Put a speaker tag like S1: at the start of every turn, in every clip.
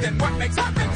S1: then what makes
S2: up?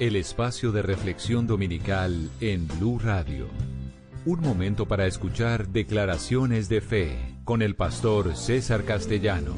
S2: el espacio de reflexión dominical en Blue Radio. Un momento para escuchar declaraciones de fe con el pastor César Castellanos.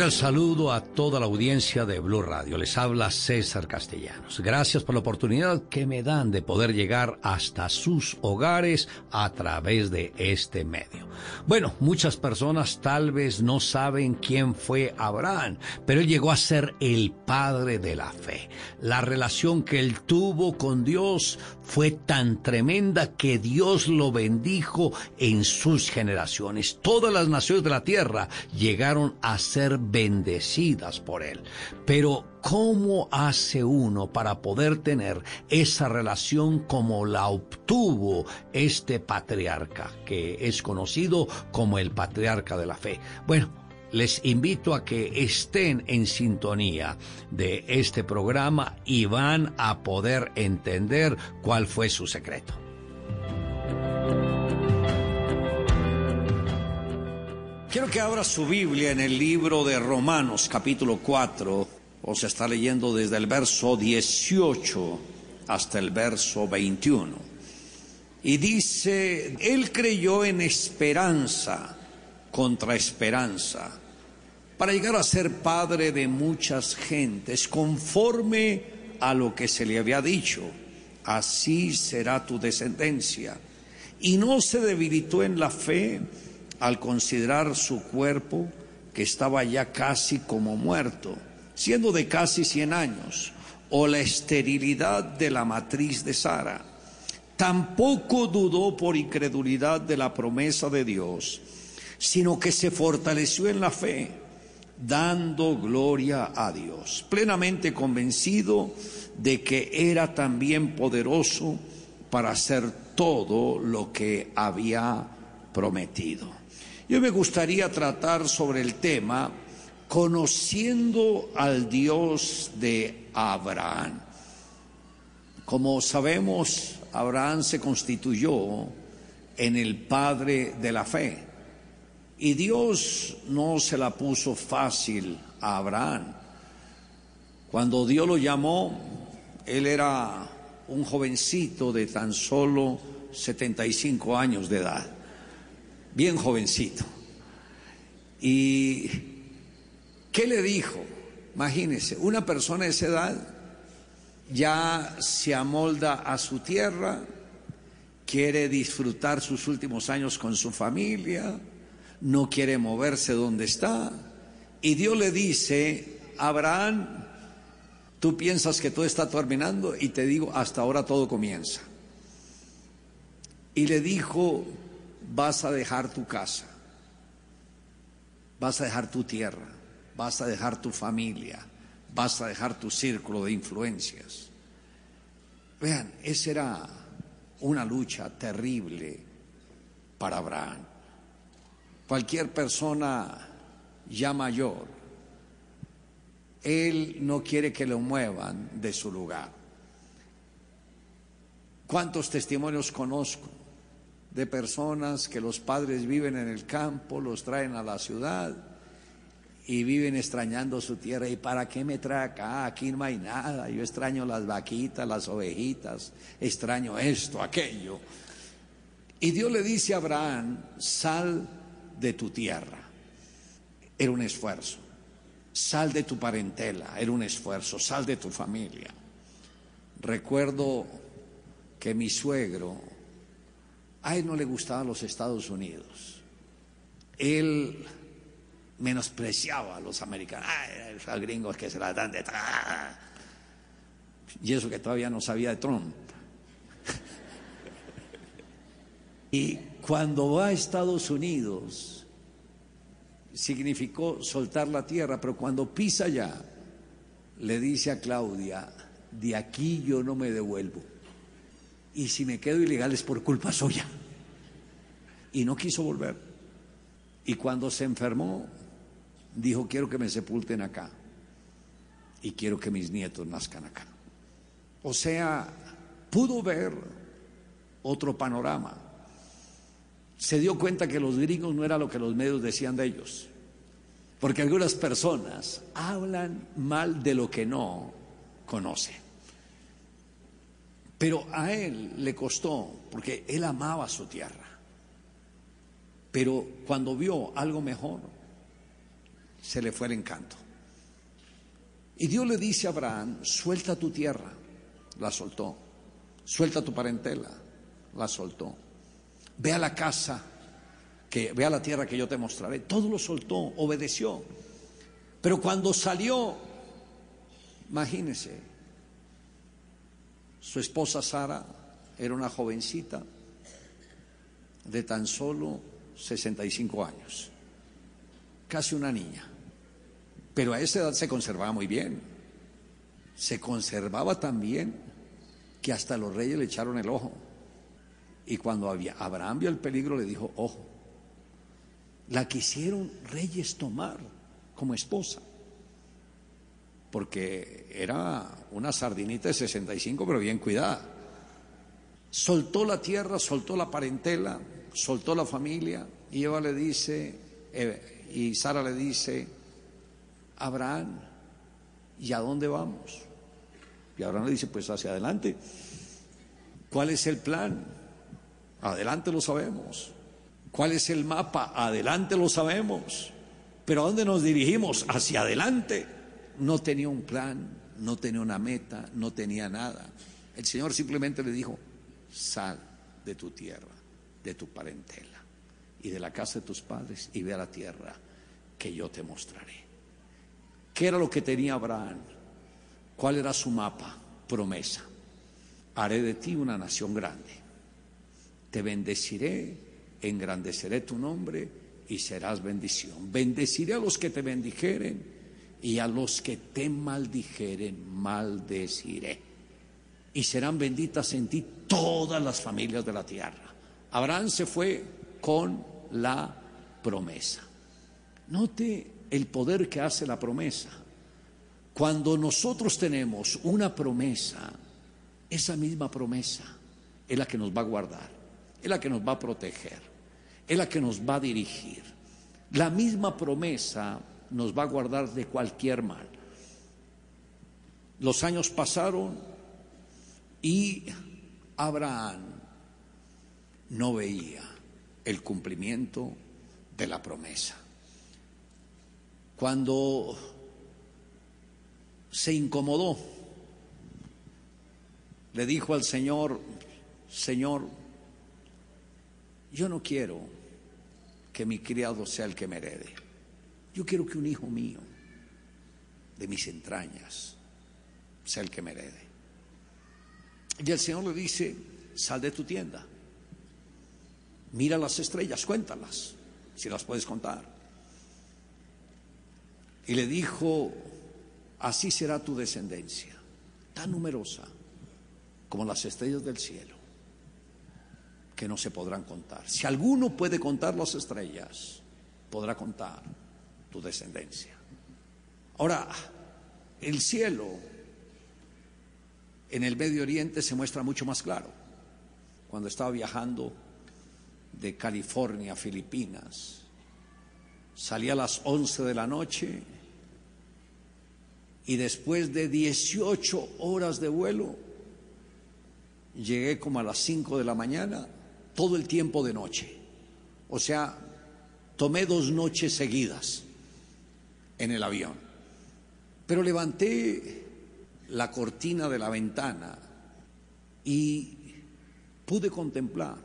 S3: Cordial saludo a toda la audiencia de Blue Radio. Les habla César Castellanos. Gracias por la oportunidad que me dan de poder llegar hasta sus hogares a través de este medio. Bueno, muchas personas tal vez no saben quién fue Abraham, pero él llegó a ser el padre de la fe. La relación que él tuvo con Dios fue tan tremenda que Dios lo bendijo en sus generaciones. Todas las naciones de la tierra llegaron a ser bendecidas por él. Pero ¿cómo hace uno para poder tener esa relación como la obtuvo este patriarca, que es conocido como el patriarca de la fe? Bueno, les invito a que estén en sintonía de este programa y van a poder entender cuál fue su secreto. Quiero que abra su Biblia en el libro de Romanos capítulo 4, o se está leyendo desde el verso 18 hasta el verso 21. Y dice, Él creyó en esperanza contra esperanza, para llegar a ser padre de muchas gentes, conforme a lo que se le había dicho, así será tu descendencia. Y no se debilitó en la fe al considerar su cuerpo, que estaba ya casi como muerto, siendo de casi 100 años, o la esterilidad de la matriz de Sara. Tampoco dudó por incredulidad de la promesa de Dios, sino que se fortaleció en la fe, dando gloria a Dios, plenamente convencido de que era también poderoso para hacer todo lo que había prometido. Yo me gustaría tratar sobre el tema conociendo al Dios de Abraham. Como sabemos, Abraham se constituyó en el padre de la fe. Y Dios no se la puso fácil a Abraham. Cuando Dios lo llamó, él era un jovencito de tan solo 75 años de edad, bien jovencito. ¿Y qué le dijo? Imagínese, una persona de esa edad ya se amolda a su tierra, quiere disfrutar sus últimos años con su familia, no quiere moverse donde está. Y Dios le dice, Abraham, tú piensas que todo está terminando y te digo, hasta ahora todo comienza. Y le dijo, vas a dejar tu casa, vas a dejar tu tierra, vas a dejar tu familia, vas a dejar tu círculo de influencias. Vean, esa era una lucha terrible para Abraham. Cualquier persona ya mayor, él no quiere que lo muevan de su lugar. ¿Cuántos testimonios conozco de personas que los padres viven en el campo, los traen a la ciudad y viven extrañando su tierra. ¿Y para qué me trae acá? Aquí no hay nada. Yo extraño las vaquitas, las ovejitas, extraño esto, aquello. Y Dios le dice a Abraham, sal de tu tierra. Era un esfuerzo. Sal de tu parentela, era un esfuerzo. Sal de tu familia. Recuerdo que mi suegro, a él no le gustaban los Estados Unidos. Él menospreciaba a los americanos. Ay, esos gringos que se la dan de... Y eso que todavía no sabía de Trump. Y cuando va a Estados Unidos, significó soltar la tierra, pero cuando pisa allá, le dice a Claudia, de aquí yo no me devuelvo. Y si me quedo ilegal es por culpa suya. Y no quiso volver. Y cuando se enfermó, dijo, quiero que me sepulten acá. Y quiero que mis nietos nazcan acá. O sea, pudo ver otro panorama. Se dio cuenta que los gringos no era lo que los medios decían de ellos. Porque algunas personas hablan mal de lo que no conocen. Pero a él le costó, porque él amaba su tierra. Pero cuando vio algo mejor, se le fue el encanto. Y Dios le dice a Abraham, suelta tu tierra, la soltó. Suelta tu parentela, la soltó. Ve a la casa, que ve a la tierra que yo te mostraré. Todo lo soltó, obedeció. Pero cuando salió, imagínese, su esposa Sara era una jovencita de tan solo 65 años, casi una niña. Pero a esa edad se conservaba muy bien. Se conservaba tan bien que hasta los reyes le echaron el ojo. Y cuando había, Abraham vio el peligro, le dijo, ojo, la quisieron reyes tomar como esposa, porque era una sardinita de 65, pero bien cuidada. Soltó la tierra, soltó la parentela, soltó la familia, y Eva le dice, eh, y Sara le dice, Abraham, ¿y a dónde vamos? Y Abraham le dice, pues hacia adelante. ¿Cuál es el plan? Adelante lo sabemos. ¿Cuál es el mapa? Adelante lo sabemos. Pero ¿a dónde nos dirigimos? Hacia adelante. No tenía un plan, no tenía una meta, no tenía nada. El Señor simplemente le dijo, sal de tu tierra, de tu parentela y de la casa de tus padres y ve a la tierra que yo te mostraré. ¿Qué era lo que tenía Abraham? ¿Cuál era su mapa? Promesa. Haré de ti una nación grande. Te bendeciré, engrandeceré tu nombre y serás bendición. Bendeciré a los que te bendijeren y a los que te maldijeren, maldeciré. Y serán benditas en ti todas las familias de la tierra. Abraham se fue con la promesa. Note el poder que hace la promesa. Cuando nosotros tenemos una promesa, esa misma promesa es la que nos va a guardar, es la que nos va a proteger, es la que nos va a dirigir. La misma promesa nos va a guardar de cualquier mal. Los años pasaron y Abraham no veía el cumplimiento de la promesa. Cuando se incomodó, le dijo al Señor, Señor, yo no quiero que mi criado sea el que me herede. Yo quiero que un hijo mío, de mis entrañas, sea el que me herede. Y el Señor le dice, sal de tu tienda, mira las estrellas, cuéntalas, si las puedes contar. Y le dijo, así será tu descendencia, tan numerosa como las estrellas del cielo, que no se podrán contar. Si alguno puede contar las estrellas, podrá contar tu descendencia. Ahora, el cielo en el Medio Oriente se muestra mucho más claro. Cuando estaba viajando de California, Filipinas. Salí a las 11 de la noche y después de 18 horas de vuelo, llegué como a las 5 de la mañana, todo el tiempo de noche. O sea, tomé dos noches seguidas en el avión. Pero levanté la cortina de la ventana y pude contemplar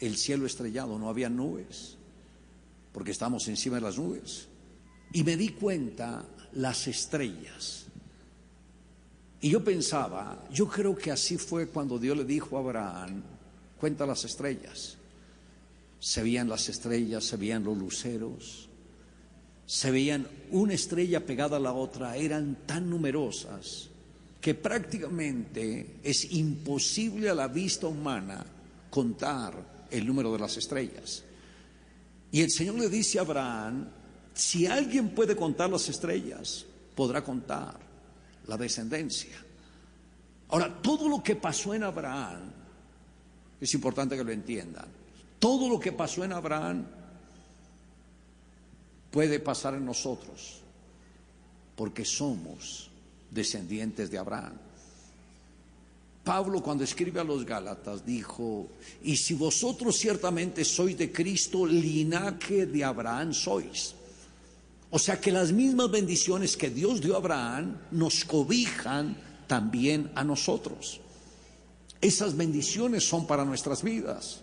S3: el cielo estrellado, no había nubes, porque estamos encima de las nubes. Y me di cuenta las estrellas. Y yo pensaba, yo creo que así fue cuando Dios le dijo a Abraham, cuenta las estrellas. Se veían las estrellas, se veían los luceros, se veían una estrella pegada a la otra, eran tan numerosas que prácticamente es imposible a la vista humana contar el número de las estrellas. Y el Señor le dice a Abraham, si alguien puede contar las estrellas, podrá contar la descendencia. Ahora, todo lo que pasó en Abraham, es importante que lo entiendan, todo lo que pasó en Abraham puede pasar en nosotros, porque somos descendientes de Abraham. Pablo cuando escribe a los Gálatas dijo, y si vosotros ciertamente sois de Cristo, linaje de Abraham sois. O sea que las mismas bendiciones que Dios dio a Abraham nos cobijan también a nosotros. Esas bendiciones son para nuestras vidas.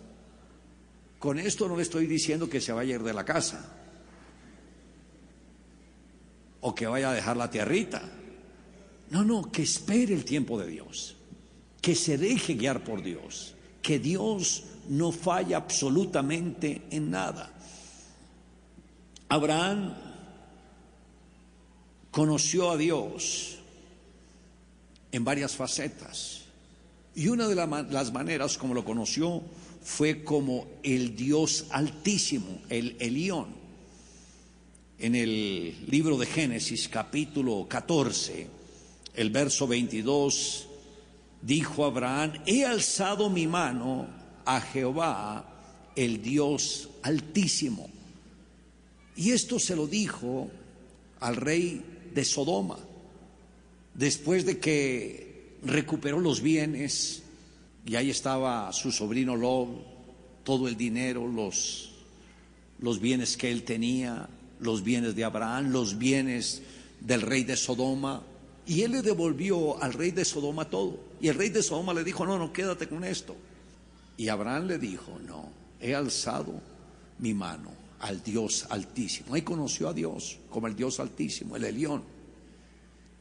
S3: Con esto no le estoy diciendo que se vaya a ir de la casa o que vaya a dejar la tierrita. No, no, que espere el tiempo de Dios, que se deje guiar por Dios, que Dios no falla absolutamente en nada. Abraham conoció a Dios en varias facetas y una de las maneras como lo conoció fue como el Dios altísimo, el Elión. En el libro de Génesis capítulo 14, el verso 22, dijo Abraham, he alzado mi mano a Jehová, el Dios altísimo. Y esto se lo dijo al rey de Sodoma, después de que recuperó los bienes, y ahí estaba su sobrino Lob, todo el dinero, los, los bienes que él tenía, los bienes de Abraham, los bienes del rey de Sodoma, y él le devolvió al rey de Sodoma todo. Y el rey de Sodoma le dijo, no, no, quédate con esto. Y Abraham le dijo, no, he alzado mi mano al Dios altísimo. Ahí conoció a Dios como el Dios altísimo, el Elión,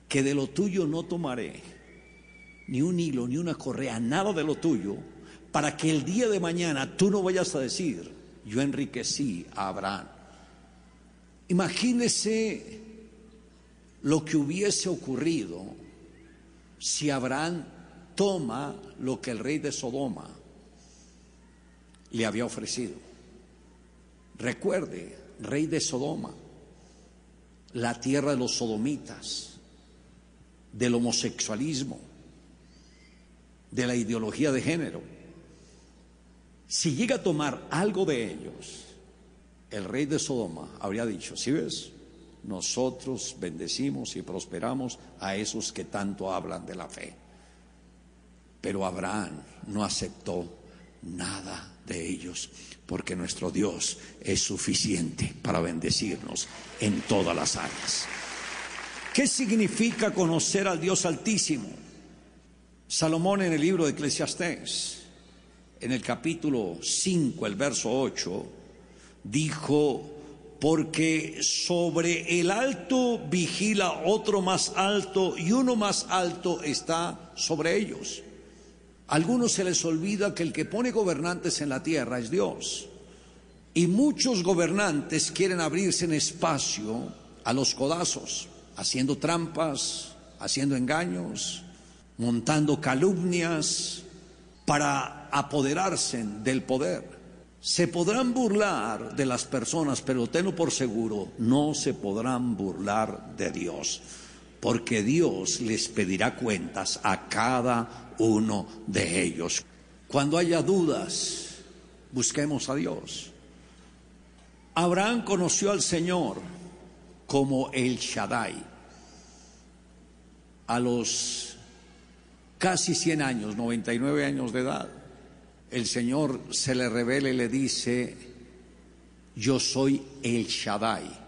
S3: que de lo tuyo no tomaré ni un hilo, ni una correa, nada de lo tuyo, para que el día de mañana tú no vayas a decir, yo enriquecí a Abraham. Imagínese lo que hubiese ocurrido si Abraham toma lo que el rey de Sodoma le había ofrecido. Recuerde, rey de Sodoma, la tierra de los sodomitas, del homosexualismo, de la ideología de género. Si llega a tomar algo de ellos, el rey de Sodoma habría dicho, si ves, nosotros bendecimos y prosperamos a esos que tanto hablan de la fe. Pero Abraham no aceptó nada de ellos, porque nuestro Dios es suficiente para bendecirnos en todas las áreas. ¿Qué significa conocer al Dios Altísimo? Salomón en el libro de Eclesiastés, en el capítulo 5, el verso 8, dijo, porque sobre el alto vigila otro más alto y uno más alto está sobre ellos. A algunos se les olvida que el que pone gobernantes en la tierra es Dios. Y muchos gobernantes quieren abrirse en espacio a los codazos, haciendo trampas, haciendo engaños, montando calumnias para apoderarse del poder. Se podrán burlar de las personas, pero tenlo por seguro, no se podrán burlar de Dios, porque Dios les pedirá cuentas a cada uno de ellos. Cuando haya dudas Busquemos a Dios. Abraham conoció al Señor como el Shaddai. A los casi 100 años, 99 años de edad, el Señor se le revela y le dice, yo soy el Shaddai.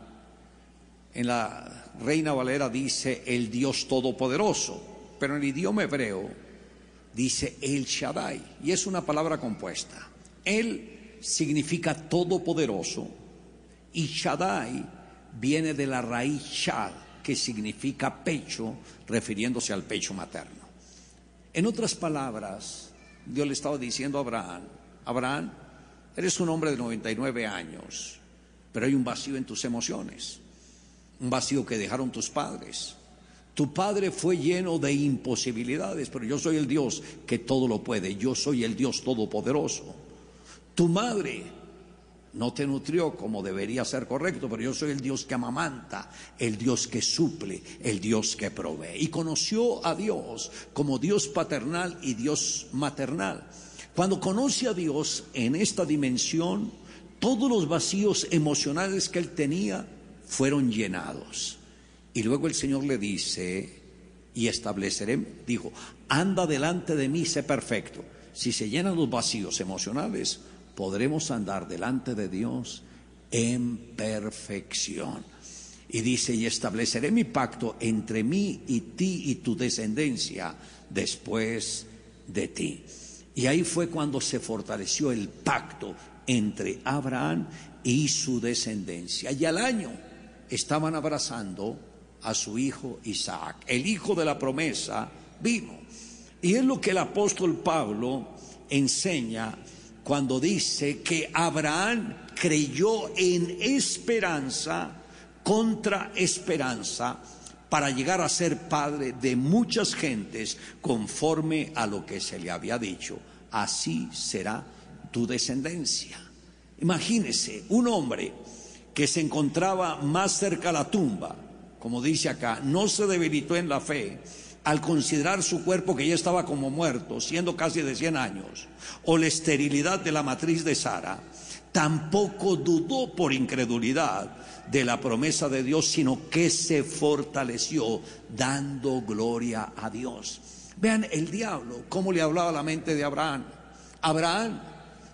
S3: En la Reina Valera dice el Dios Todopoderoso, pero en el idioma hebreo dice el Shaddai, y es una palabra compuesta. Él significa todopoderoso y Shaddai viene de la raíz Shad, que significa pecho, refiriéndose al pecho materno. En otras palabras, Dios le estaba diciendo a Abraham, Abraham, eres un hombre de 99 años, pero hay un vacío en tus emociones, un vacío que dejaron tus padres. Tu padre fue lleno de imposibilidades, pero yo soy el Dios que todo lo puede, yo soy el Dios todopoderoso. Tu madre no te nutrió como debería ser correcto, pero yo soy el Dios que amamanta, el Dios que suple, el Dios que provee. Y conoció a Dios como Dios paternal y Dios maternal. Cuando conoce a Dios en esta dimensión, todos los vacíos emocionales que él tenía fueron llenados. Y luego el Señor le dice, y estableceré, dijo, anda delante de mí, sé perfecto. Si se llenan los vacíos emocionales, podremos andar delante de Dios en perfección. Y dice, y estableceré mi pacto entre mí y ti y tu descendencia después de ti. Y ahí fue cuando se fortaleció el pacto entre Abraham y su descendencia. Y al año estaban abrazando a su hijo Isaac. El hijo de la promesa vino. Y es lo que el apóstol Pablo enseña cuando dice que Abraham creyó en esperanza contra esperanza para llegar a ser padre de muchas gentes conforme a lo que se le había dicho. Así será tu descendencia. Imagínese un hombre que se encontraba más cerca a la tumba, como dice acá, no se debilitó en la fe al considerar su cuerpo que ya estaba como muerto, siendo casi de 100 años, o la esterilidad de la matriz de Sara, tampoco dudó por incredulidad de la promesa de Dios, sino que se fortaleció dando gloria a Dios. Vean el diablo, cómo le hablaba la mente de Abraham. Abraham,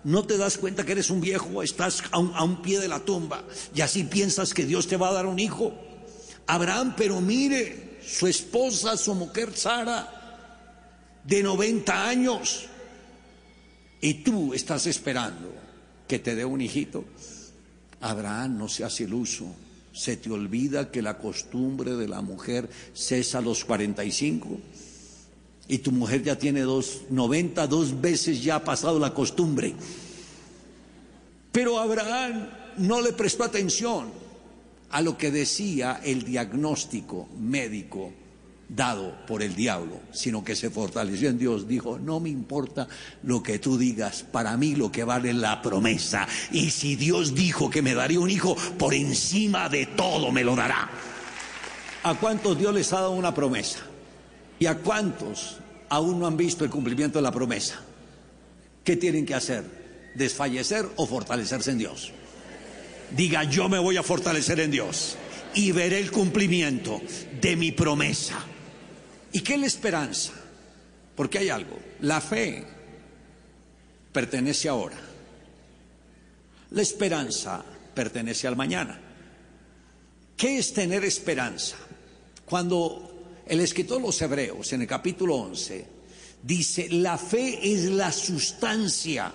S3: ¿no te das cuenta que eres un viejo? Estás a un, a un pie de la tumba y así piensas que Dios te va a dar un hijo. Abraham, pero mire, su esposa, su mujer Sara, de 90 años, y tú estás esperando que te dé un hijito. Abraham, no seas iluso. Se te olvida que la costumbre de la mujer cesa a los 45 y tu mujer ya tiene dos, 90, dos veces ya ha pasado la costumbre. Pero Abraham no le prestó atención a lo que decía el diagnóstico médico dado por el diablo, sino que se fortaleció en Dios. Dijo, no me importa lo que tú digas, para mí lo que vale es la promesa. Y si Dios dijo que me daría un hijo, por encima de todo me lo dará. ¿A cuántos Dios les ha dado una promesa? ¿Y a cuántos aún no han visto el cumplimiento de la promesa? ¿Qué tienen que hacer? ¿Desfallecer o fortalecerse en Dios? Diga, yo me voy a fortalecer en Dios y veré el cumplimiento de mi promesa. ¿Y qué es la esperanza? Porque hay algo. La fe pertenece ahora. La esperanza pertenece al mañana. ¿Qué es tener esperanza? Cuando el escritor de los Hebreos, en el capítulo 11, dice, la fe es la sustancia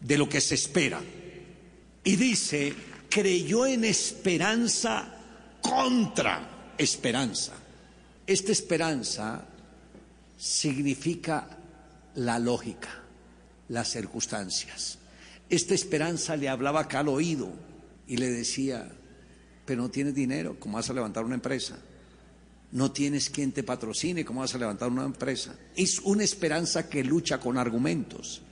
S3: de lo que se espera. Y dice, creyó en esperanza contra esperanza. Esta esperanza significa la lógica, las circunstancias. Esta esperanza le hablaba acá al oído y le decía, pero no tienes dinero, ¿cómo vas a levantar una empresa? No tienes quien te patrocine, ¿cómo vas a levantar una empresa? Es una esperanza que lucha con argumentos.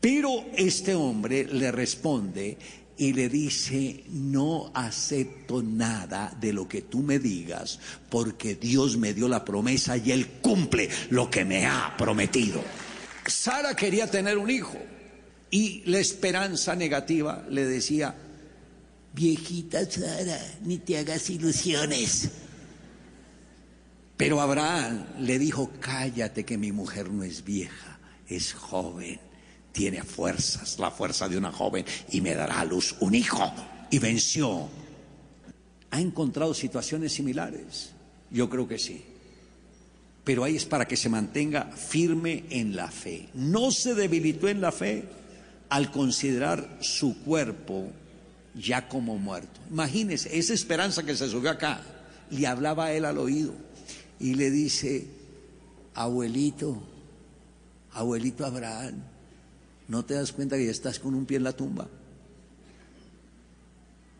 S3: Pero este hombre le responde y le dice, no acepto nada de lo que tú me digas, porque Dios me dio la promesa y Él cumple lo que me ha prometido. Sara quería tener un hijo Y la esperanza negativa le decía, viejita Sara, ni te hagas ilusiones. Pero Abraham le dijo, cállate que mi mujer no es vieja, es joven, tiene fuerzas, la fuerza de una joven, y me dará a luz un hijo. Y venció. ¿Ha encontrado situaciones similares? Yo creo que sí. Pero ahí es para que se mantenga firme en la fe. No se debilitó en la fe al considerar su cuerpo ya como muerto. Imagínese, esa esperanza que se subió acá, le hablaba a él al oído y le dice, abuelito, abuelito Abraham, ¿no te das cuenta que ya estás con un pie en la tumba?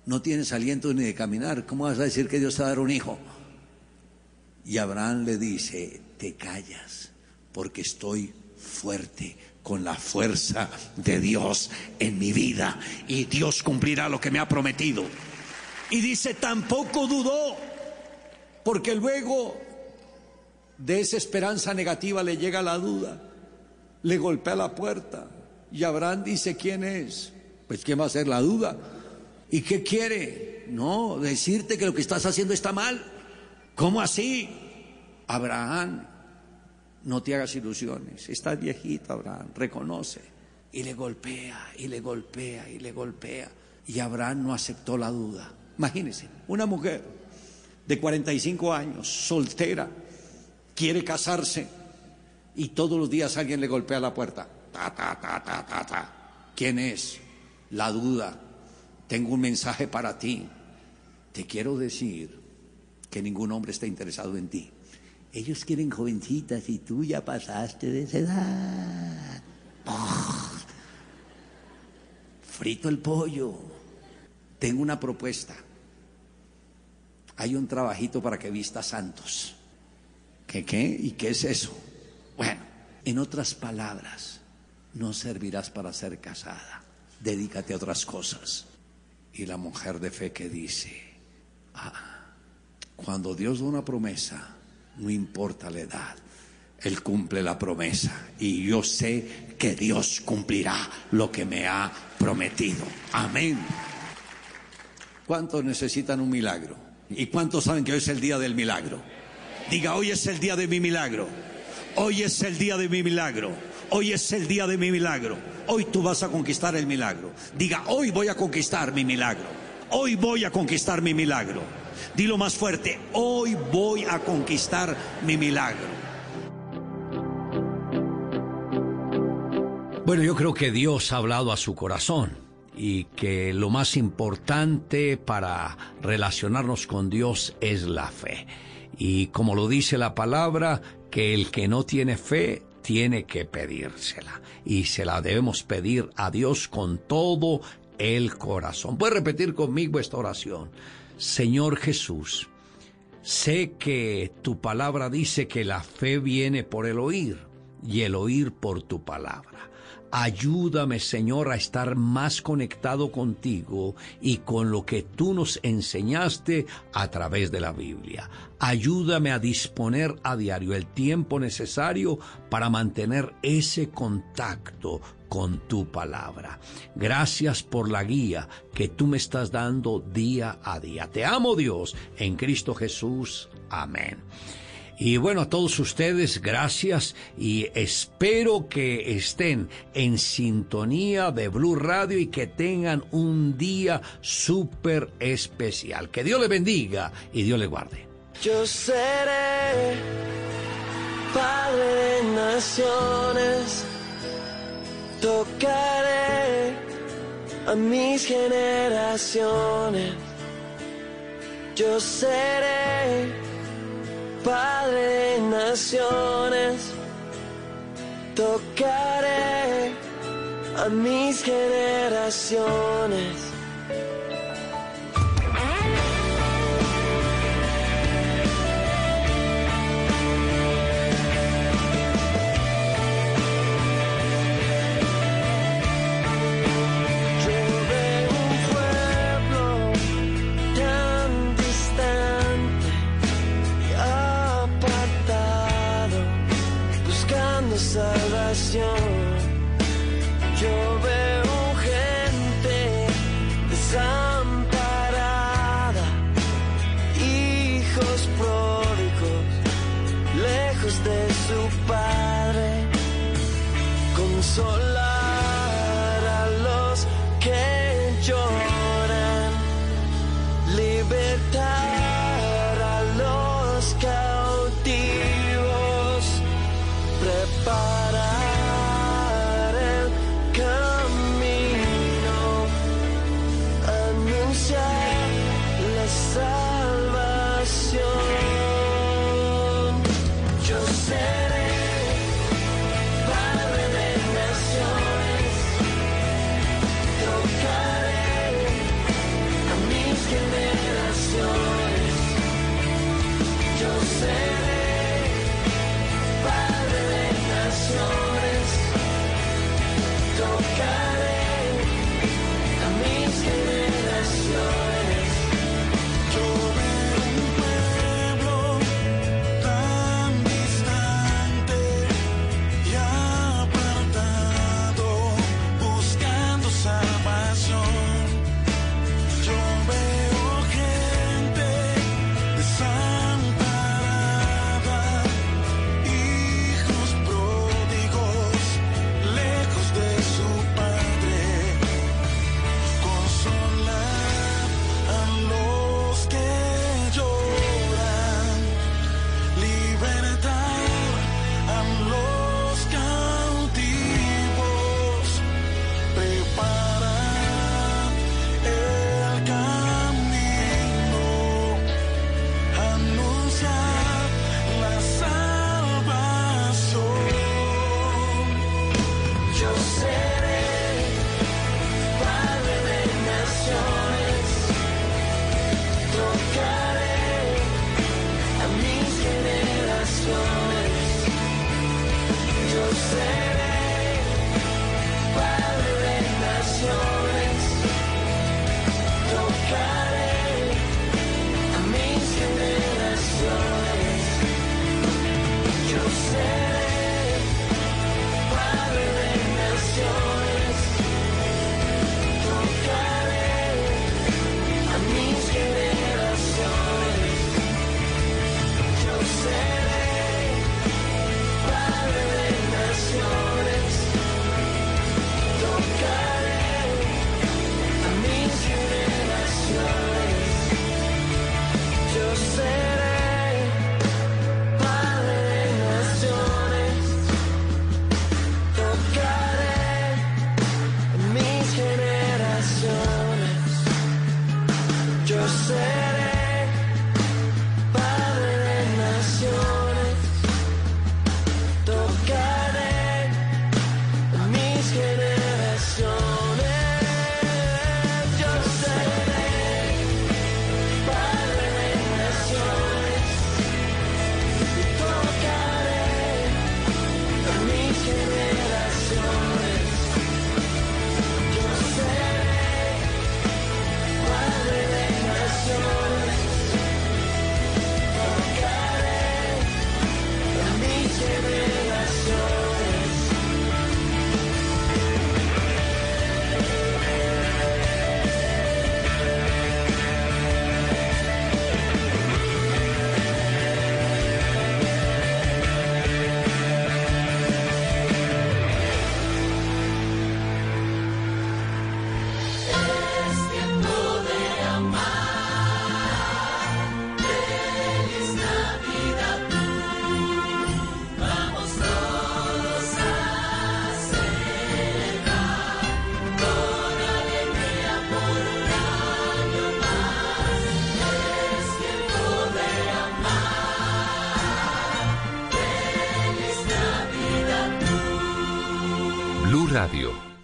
S3: No tienes aliento ni de caminar, ¿cómo vas a decir que Dios te va a dar un hijo? Y Abraham le dice, te callas, porque estoy fuerte con la fuerza de Dios en mi vida y Dios cumplirá lo que me ha prometido. Y dice, tampoco dudó, porque luego de esa esperanza negativa le llega la duda, le golpea la puerta y Abraham dice, ¿quién es? Pues ¿quién va a ser la duda? ¿Y qué quiere? No, decirte que lo que estás haciendo está mal. ¿Cómo así? Abraham, no te hagas ilusiones. Estás viejito, Abraham, reconoce. Y le golpea, y le golpea, y le golpea. Y Abraham no aceptó la duda. Imagínense, una mujer de 45 años, soltera, quiere casarse y todos los días alguien le golpea la puerta. ¿Quién es? La duda. Tengo un mensaje para ti. Te quiero decir que ningún hombre está interesado en ti. Ellos quieren jovencitas y tú ya pasaste de esa edad. ¡Oh! Frito el pollo. Tengo una propuesta. Hay un trabajito para que vista santos. ¿Qué qué? ¿Y qué es eso? Bueno, en otras palabras, no servirás para ser casada. Dedícate a otras cosas. Y la mujer de fe que dice, ah, cuando Dios da una promesa, no importa la edad, Él cumple la promesa. Y yo sé que Dios cumplirá lo que me ha prometido. Amén. ¿Cuántos necesitan un milagro? ¿Y cuántos saben que hoy es el día del milagro? Diga, hoy es el día de mi milagro. Hoy es el día de mi milagro. Hoy es el día de mi milagro. Hoy tú vas a conquistar el milagro. Diga, hoy voy a conquistar mi milagro. Hoy voy a conquistar mi milagro. Dilo más fuerte, hoy voy a conquistar mi milagro. Bueno, yo creo que Dios ha hablado a su corazón y que lo más importante para relacionarnos con Dios es la fe. Y como lo dice la palabra, que el que no tiene fe tiene que pedírsela. Y se la debemos pedir a Dios con todo el corazón. Puedes repetir conmigo esta oración. Señor Jesús, sé que tu palabra dice que la fe viene por el oír y el oír por tu palabra. Ayúdame, Señor, a estar más conectado contigo y con lo que tú nos enseñaste a través de la Biblia. Ayúdame a disponer a diario el tiempo necesario para mantener ese contacto con tu palabra. Gracias por la guía que tú me estás dando día a día. Te amo Dios en Cristo Jesús. Amén. Y bueno, a todos ustedes, gracias y espero que estén en sintonía de Blue Radio y que tengan un día súper especial. Que Dios le bendiga y Dios le guarde.
S4: Yo seré padre de naciones, tocaré a mis generaciones. Yo seré padre de naciones, tocaré a mis generaciones. sol.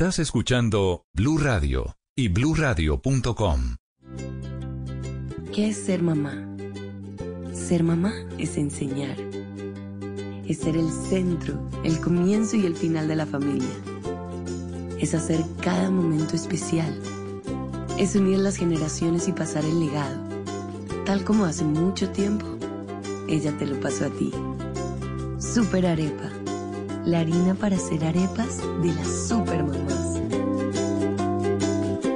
S2: Estás escuchando Blue Radio y bluradio.com.
S5: ¿Qué es ser mamá? Ser mamá es enseñar. Es ser el centro, el comienzo y el final de la familia. Es hacer cada momento especial. Es unir las generaciones y pasar el legado. Tal como hace mucho tiempo, ella te lo pasó a ti. Super Arepa. La harina para hacer arepas de las super mamás.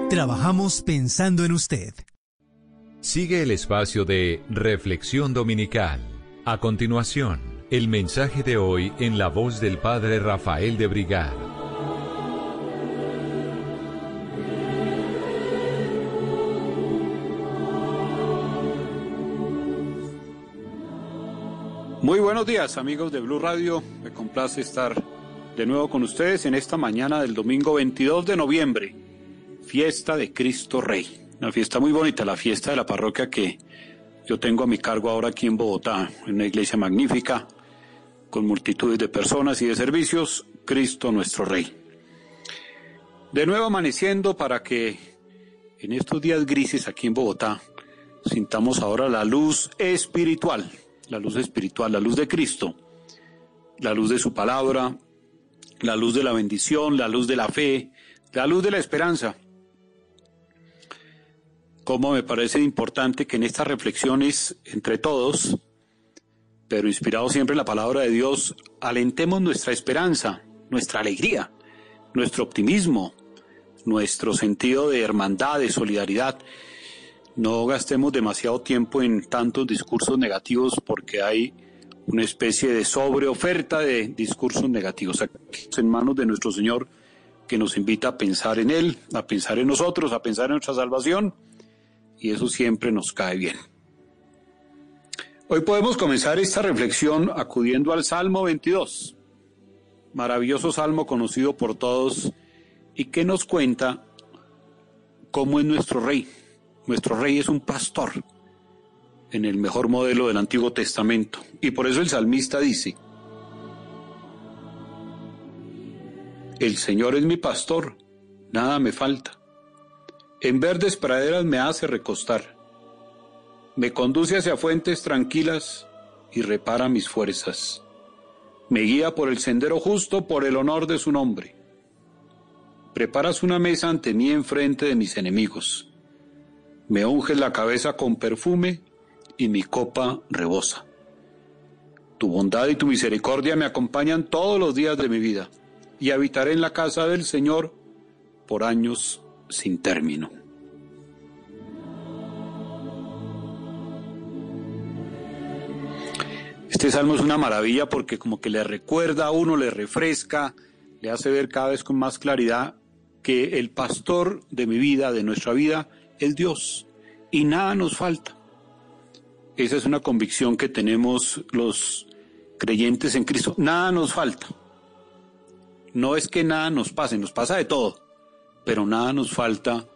S6: Trabajamos pensando en usted.
S2: Sigue el espacio de Reflexión Dominical. A continuación, el mensaje de hoy en la voz del Padre Rafael de Brigar.
S7: Muy buenos días amigos de Blue Radio, me complace estar de nuevo con ustedes en esta mañana del domingo 22 de noviembre, fiesta de Cristo Rey, una fiesta muy bonita, la fiesta de la parroquia que yo tengo a mi cargo ahora aquí en Bogotá, en una iglesia magnífica, con multitudes de personas y de servicios, Cristo nuestro Rey. De nuevo amaneciendo para que en estos días grises aquí en Bogotá sintamos ahora la luz espiritual la luz espiritual, la luz de Cristo, la luz de su palabra, la luz de la bendición, la luz de la fe, la luz de la esperanza. Como me parece importante que en estas reflexiones entre todos, pero inspirados siempre en la palabra de Dios, alentemos nuestra esperanza, nuestra alegría, nuestro optimismo, nuestro sentido de hermandad, de solidaridad no gastemos demasiado tiempo en tantos discursos negativos porque hay una especie de sobreoferta de discursos negativos. Aquí en manos de nuestro Señor que nos invita a pensar en Él, a pensar en nosotros, a pensar en nuestra salvación y eso siempre nos cae bien. Hoy podemos comenzar esta reflexión acudiendo al Salmo 22, maravilloso salmo conocido por todos y que nos cuenta cómo es nuestro Rey, nuestro rey es un pastor en el mejor modelo del Antiguo Testamento. Y por eso el salmista dice, El Señor es mi pastor, nada me falta. En verdes praderas me hace recostar. Me conduce hacia fuentes tranquilas y repara mis fuerzas. Me guía por el sendero justo por el honor de su nombre. Preparas una mesa ante mí en frente de mis enemigos me unges la cabeza con perfume y mi copa rebosa. Tu bondad y tu misericordia me acompañan todos los días de mi vida y habitaré en la casa del Señor por años sin término. Este salmo es una maravilla porque como que le recuerda a uno, le refresca, le hace ver cada vez con más claridad que el pastor de mi vida, de nuestra vida, es Dios y nada nos falta. Esa es una convicción que tenemos los creyentes en Cristo. Nada nos falta. No es que nada nos pase, nos pasa de todo, pero nada nos falta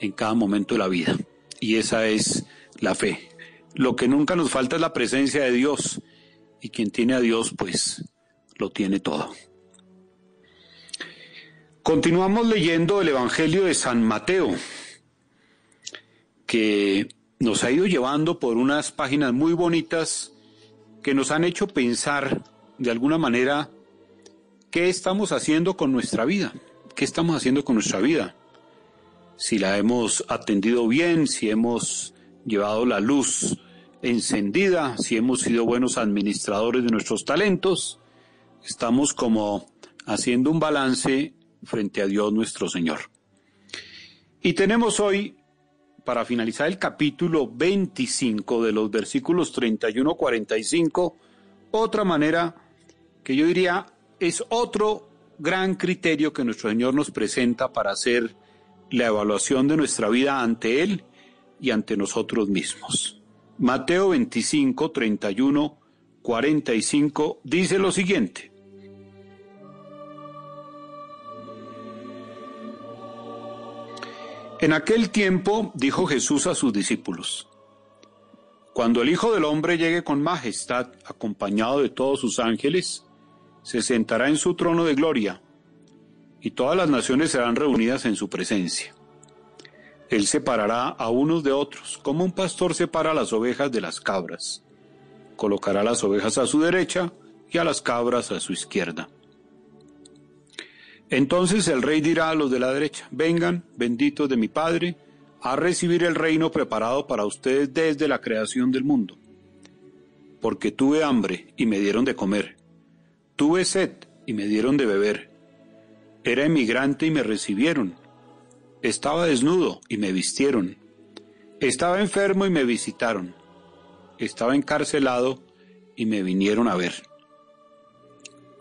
S7: en cada momento de la vida. Y esa es la fe. Lo que nunca nos falta es la presencia de Dios. Y quien tiene a Dios, pues lo tiene todo. Continuamos leyendo el Evangelio de San Mateo que nos ha ido llevando por unas páginas muy bonitas que nos han hecho pensar de alguna manera qué estamos haciendo con nuestra vida, qué estamos haciendo con nuestra vida, si la hemos atendido bien, si hemos llevado la luz encendida, si hemos sido buenos administradores de nuestros talentos, estamos como haciendo un balance frente a Dios nuestro Señor. Y tenemos hoy para finalizar el capítulo 25 de los versículos 31-45, otra manera que yo diría es otro gran criterio que nuestro Señor nos presenta para hacer la evaluación de nuestra vida ante Él y ante nosotros mismos. Mateo 25, 31, 45 dice lo siguiente. En aquel tiempo dijo Jesús a sus discípulos, Cuando el Hijo del Hombre llegue con majestad, acompañado de todos sus ángeles, se sentará en su trono de gloria, y todas las naciones serán reunidas en su presencia. Él separará a unos de otros, como un pastor separa las ovejas de las cabras. Colocará las ovejas a su derecha y a las cabras a su izquierda. Entonces el rey dirá a los de la derecha, vengan, benditos de mi Padre, a recibir el reino preparado para ustedes desde la creación del mundo. Porque tuve hambre y me dieron de comer, tuve sed y me dieron de beber, era emigrante y me recibieron, estaba desnudo y me vistieron, estaba enfermo y me visitaron, estaba encarcelado y me vinieron a ver.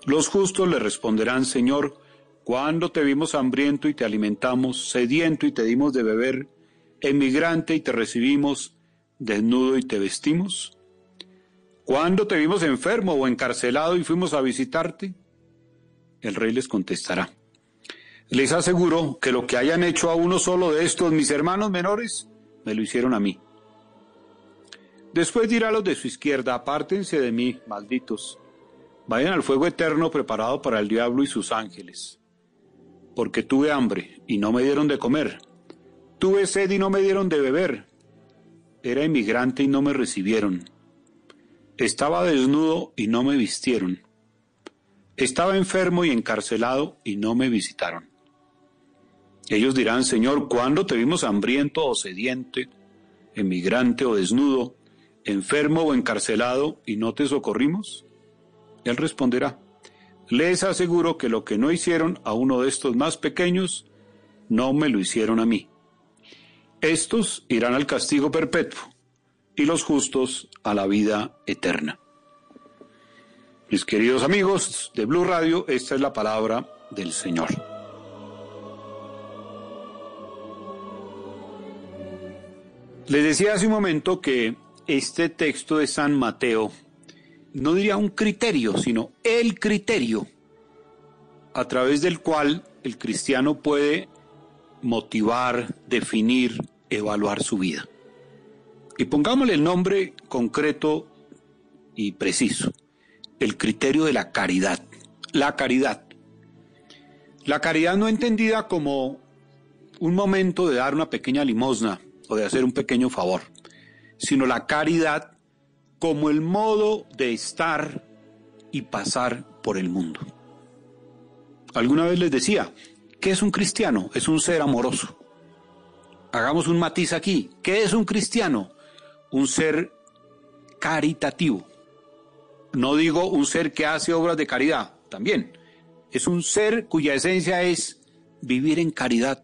S7: Los justos le responderán, Señor, cuando te vimos hambriento y te alimentamos, sediento y te dimos de beber, emigrante y te recibimos, desnudo y te vestimos? ¿Cuándo te vimos enfermo o encarcelado y fuimos a visitarte? El rey les contestará. Les aseguro que lo que hayan hecho a uno solo de estos mis hermanos menores, me lo hicieron a mí. Después dirá a los de su izquierda, apártense de mí, malditos. Vayan al fuego eterno preparado para el diablo y sus ángeles. Porque tuve hambre y no me dieron de comer. Tuve sed y no me dieron de beber. Era inmigrante y no me recibieron. Estaba desnudo y no me vistieron. Estaba enfermo y encarcelado y no me visitaron. Ellos dirán, Señor, ¿cuándo te vimos hambriento o sediente, emigrante o desnudo, enfermo o encarcelado y no te socorrimos? Él responderá, les aseguro que lo que no hicieron a uno de estos más pequeños, no me lo hicieron a mí. Estos irán al castigo perpetuo y los justos a la vida eterna. Mis queridos amigos de Blue Radio, esta es la palabra del Señor. Les decía hace un momento que este texto de San Mateo no diría un criterio, sino el criterio a través del cual el cristiano puede motivar, definir, evaluar su vida. Y pongámosle el nombre concreto y preciso, el criterio de la caridad. La caridad. La caridad no entendida como un momento de dar una pequeña limosna o de hacer un pequeño favor, sino la caridad como el modo de estar y pasar por el mundo. Alguna vez les decía, ¿qué es un cristiano? Es un ser amoroso. Hagamos un matiz aquí. ¿Qué es un cristiano? Un ser caritativo. No digo un ser que hace obras de caridad, también. Es un ser cuya esencia es vivir en caridad.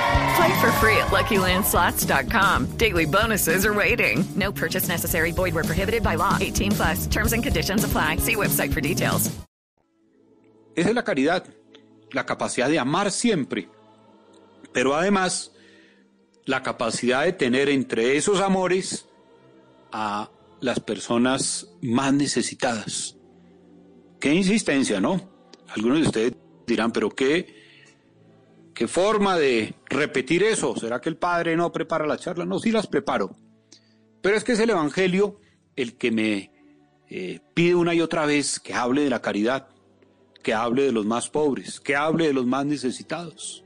S8: Play for free at LuckyLandSlots.com. Daily bonuses are waiting.
S9: No purchase necessary. Void where prohibited by law. 18 plus. Terms and conditions apply. See website for details.
S7: Esa es la caridad, la capacidad de amar siempre, pero además la capacidad de tener entre esos amores a las personas más necesitadas. Qué insistencia, ¿no? Algunos de ustedes dirán, pero qué, qué forma de repetir eso. ¿Será que el padre no prepara la charla? No, sí las preparo. Pero es que es el Evangelio el que me eh, pide una y otra vez que hable de la caridad, que hable de los más pobres, que hable de los más necesitados.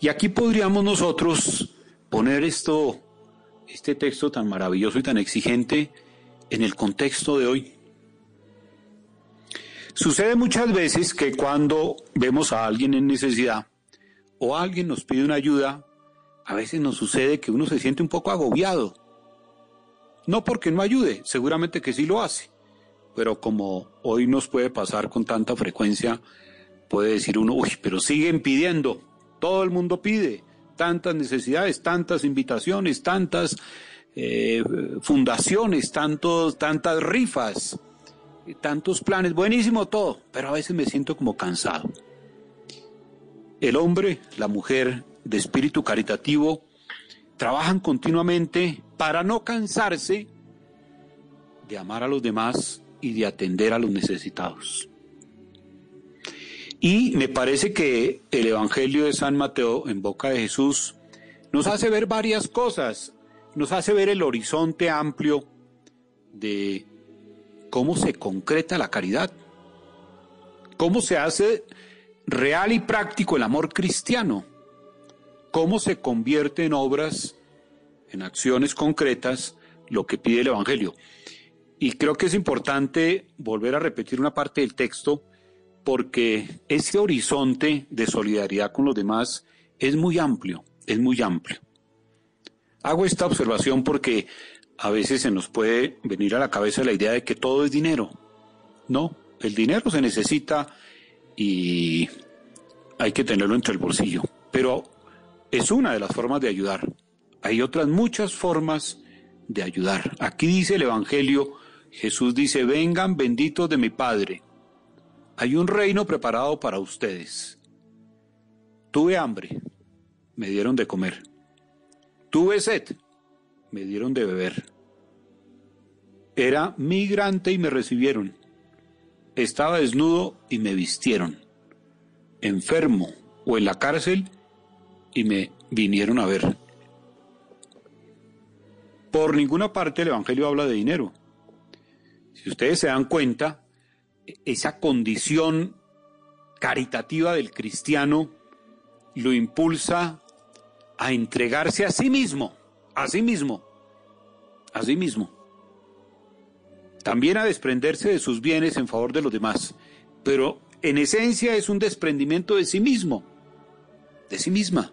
S7: Y aquí podríamos nosotros poner esto, este texto tan maravilloso y tan exigente en el contexto de hoy. Sucede muchas veces que cuando vemos a alguien en necesidad o alguien nos pide una ayuda, a veces nos sucede que uno se siente un poco agobiado. No porque no ayude, seguramente que sí lo hace, pero como hoy nos puede pasar con tanta frecuencia, puede decir uno, uy, pero siguen pidiendo, todo el mundo pide, tantas necesidades, tantas invitaciones, tantas eh, fundaciones, tantos, tantas rifas, tantos planes, buenísimo todo, pero a veces me siento como cansado. El hombre, la mujer de espíritu caritativo trabajan continuamente para no cansarse de amar a los demás y de atender a los necesitados. Y me parece que el Evangelio de San Mateo en boca de Jesús nos hace ver varias cosas, nos hace ver el horizonte amplio de cómo se concreta la caridad, cómo se hace real y práctico el amor cristiano, cómo se convierte en obras, en acciones concretas, lo que pide el Evangelio. Y creo que es importante volver a repetir una parte del texto porque ese horizonte de solidaridad con los demás es muy amplio, es muy amplio. Hago esta observación porque a veces se nos puede venir a la cabeza la idea de que todo es dinero. No, el dinero se necesita y hay que tenerlo entre el bolsillo. Pero es una de las formas de ayudar. Hay otras muchas formas de ayudar. Aquí dice el Evangelio, Jesús dice, vengan benditos de mi Padre. Hay un reino preparado para ustedes. Tuve hambre, me dieron de comer. Tuve sed, me dieron de beber. Era migrante y me recibieron. Estaba desnudo y me vistieron. Enfermo o en la cárcel y me vinieron a ver. Por ninguna parte el Evangelio habla de dinero. Si ustedes se dan cuenta, esa condición caritativa del cristiano lo impulsa a entregarse a sí mismo, a mismo, a mismo. También a desprenderse de sus bienes en favor de los demás, pero en esencia es un desprendimiento de sí mismo, de sí misma.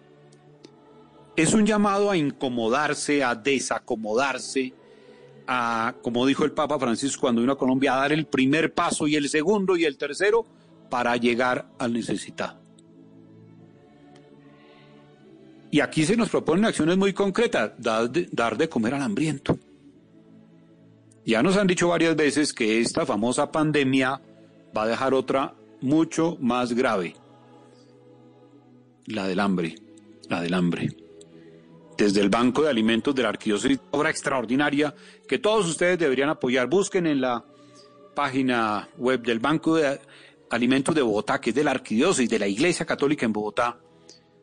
S7: Es un llamado a incomodarse, a desacomodarse, a, como dijo el Papa Francisco cuando vino a Colombia, a dar el primer paso y el segundo y el tercero para llegar al necesitado. Y aquí se nos proponen acciones muy concretas, dar de, dar de comer al hambriento. Ya nos han dicho varias veces que esta famosa pandemia va a dejar otra mucho más grave, la del hambre, la del hambre. Desde el Banco de Alimentos de la Arquidiócesis, obra extraordinaria que todos ustedes deberían apoyar. Busquen en la página web del Banco de Alimentos de Bogotá, que es de la Arquidiócesis, de la Iglesia Católica en Bogotá.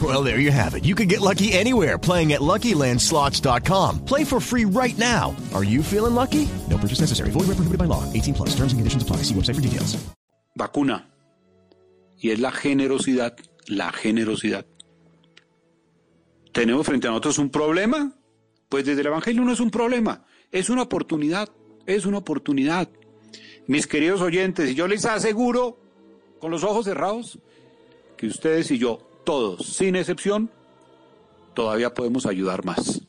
S6: Well, there you have it. You can get lucky anywhere playing at LuckyLandSlots.com. Play for free right now. Are you feeling lucky? No purchase necessary. Void where prohibited by law. 18 plus. Terms and conditions apply. See website for details.
S7: vacuna. Y es la generosidad, la generosidad. ¿Tenemos frente a nosotros un problema? Pues desde el Evangelio no es un problema, es una oportunidad, es una oportunidad. Mis queridos oyentes, yo les aseguro, con los ojos cerrados, que ustedes y yo, todos, sin excepción, todavía podemos ayudar más.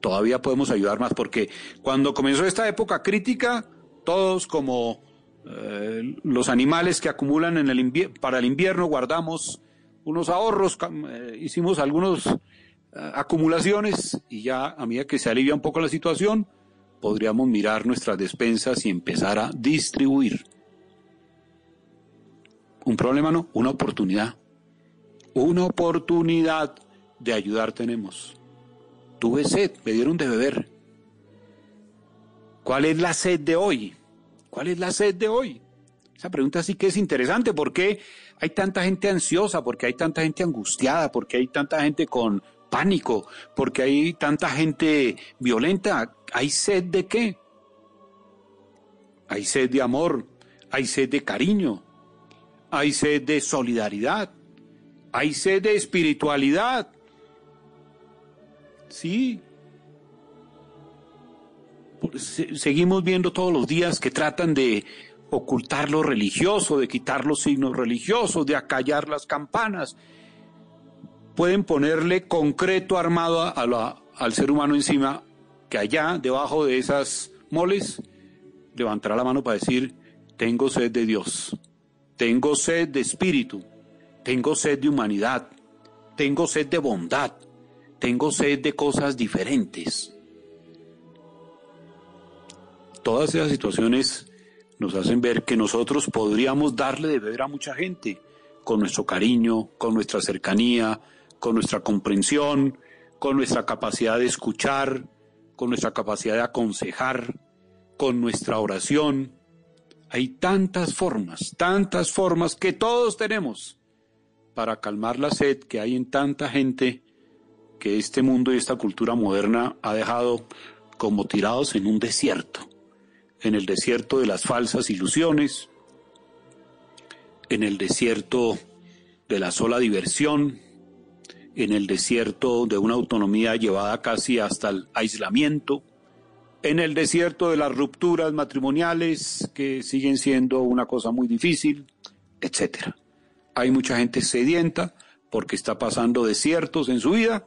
S7: Todavía podemos ayudar más porque cuando comenzó esta época crítica, todos como eh, los animales que acumulan en el para el invierno guardamos unos ahorros, eh, hicimos algunos eh, acumulaciones y ya a medida que se alivia un poco la situación, podríamos mirar nuestras despensas y empezar a distribuir. Un problema no, una oportunidad. Una oportunidad de ayudar tenemos. Tuve sed, me dieron de beber. ¿Cuál es la sed de hoy? ¿Cuál es la sed de hoy? Esa pregunta sí que es interesante. ¿Por qué hay tanta gente ansiosa? ¿Por qué hay tanta gente angustiada? ¿Por qué hay tanta gente con pánico? ¿Por qué hay tanta gente violenta? ¿Hay sed de qué? Hay sed de amor, hay sed de cariño, hay sed de solidaridad, hay sed de espiritualidad. Sí. Se- Seguimos viendo todos los días que tratan de ocultar lo religioso, de quitar los signos religiosos, de acallar las campanas. Pueden ponerle concreto armado al ser humano encima, que allá, debajo de esas moles, levantará la mano para decir, tengo sed de Dios, tengo sed de espíritu, tengo sed de humanidad, tengo sed de bondad, tengo sed de cosas diferentes. Todas esas situaciones nos hacen ver que nosotros podríamos darle de beber a mucha gente con nuestro cariño, con nuestra cercanía, con nuestra comprensión, con nuestra capacidad de escuchar, con nuestra capacidad de aconsejar, con nuestra oración. Hay tantas formas, tantas formas que todos tenemos para calmar la sed que hay en tanta gente que este mundo y esta cultura moderna ha dejado como tirados en un desierto, en el desierto de las falsas ilusiones, en el desierto de la sola diversión, en el desierto de una autonomía llevada casi hasta el aislamiento, en el desierto de las rupturas matrimoniales que siguen siendo una cosa muy difícil, etcétera. Hay mucha gente sedienta porque está pasando desiertos en su vida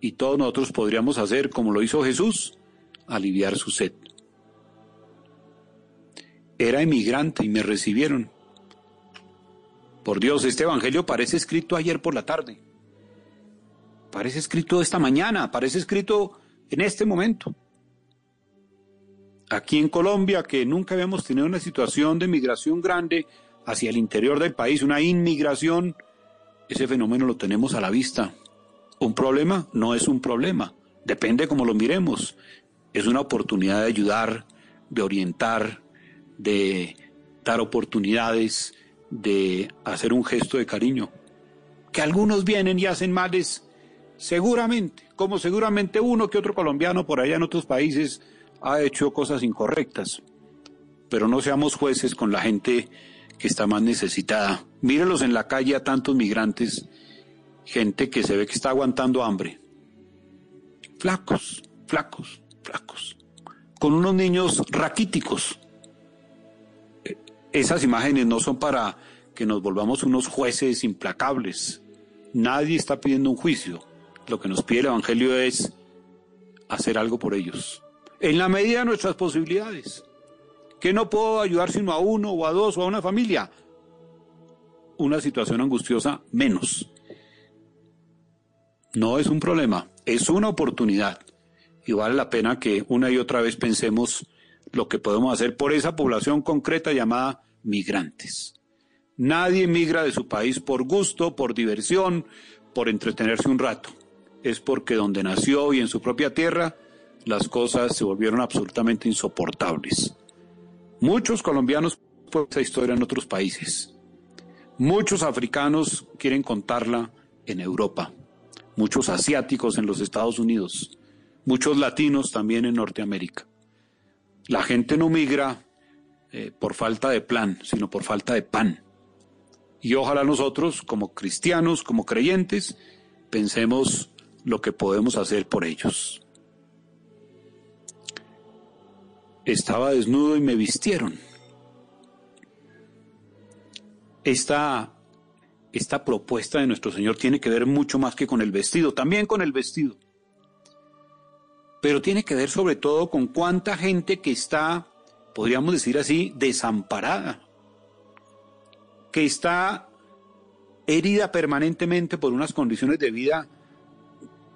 S7: y todos nosotros podríamos hacer como lo hizo Jesús, aliviar su sed. Era emigrante y me recibieron. Por Dios, este evangelio parece escrito ayer por la tarde. Parece escrito esta mañana, parece escrito en este momento. Aquí en Colombia, que nunca habíamos tenido una situación de migración grande hacia el interior del país, una inmigración, ese fenómeno lo tenemos a la vista. ¿Un problema? No es un problema. Depende cómo lo miremos. Es una oportunidad de ayudar, de orientar, de dar oportunidades, de hacer un gesto de cariño. Que algunos vienen y hacen males, seguramente, como seguramente uno que otro colombiano por allá en otros países ha hecho cosas incorrectas. Pero no seamos jueces con la gente que está más necesitada. Mírelos en la calle a tantos migrantes, gente que se ve que está aguantando hambre. Flacos, flacos, flacos. Con unos niños raquíticos. Eh, Esas imágenes no son para que nos volvamos unos jueces implacables. Nadie está pidiendo un juicio. Lo que nos pide el Evangelio es hacer algo por ellos. En la medida de nuestras posibilidades. Que no puedo ayudar sino a uno o a dos o a una familia. Una situación angustiosa menos. No es un problema, es una oportunidad. Y vale la pena que una y otra vez pensemos lo que podemos hacer por esa población concreta llamada migrantes. Nadie migra de su país por gusto, por diversión, por entretenerse un rato. Es porque donde nació y en su propia tierra las cosas se volvieron absolutamente insoportables. Muchos colombianos pueden esa historia en otros países. Muchos africanos quieren contarla en Europa. Muchos asiáticos en los Estados Unidos. Muchos latinos también en Norteamérica. La gente no migra eh, por falta de plan, sino por falta de pan. Y ojalá nosotros, como cristianos, como creyentes, pensemos lo que podemos hacer por ellos. Estaba desnudo y me vistieron. Esta, esta propuesta de nuestro Señor tiene que ver mucho más que con el vestido, también con el vestido. Pero tiene que ver sobre todo con cuánta gente que está, podríamos decir así, desamparada, que está herida permanentemente por unas condiciones de vida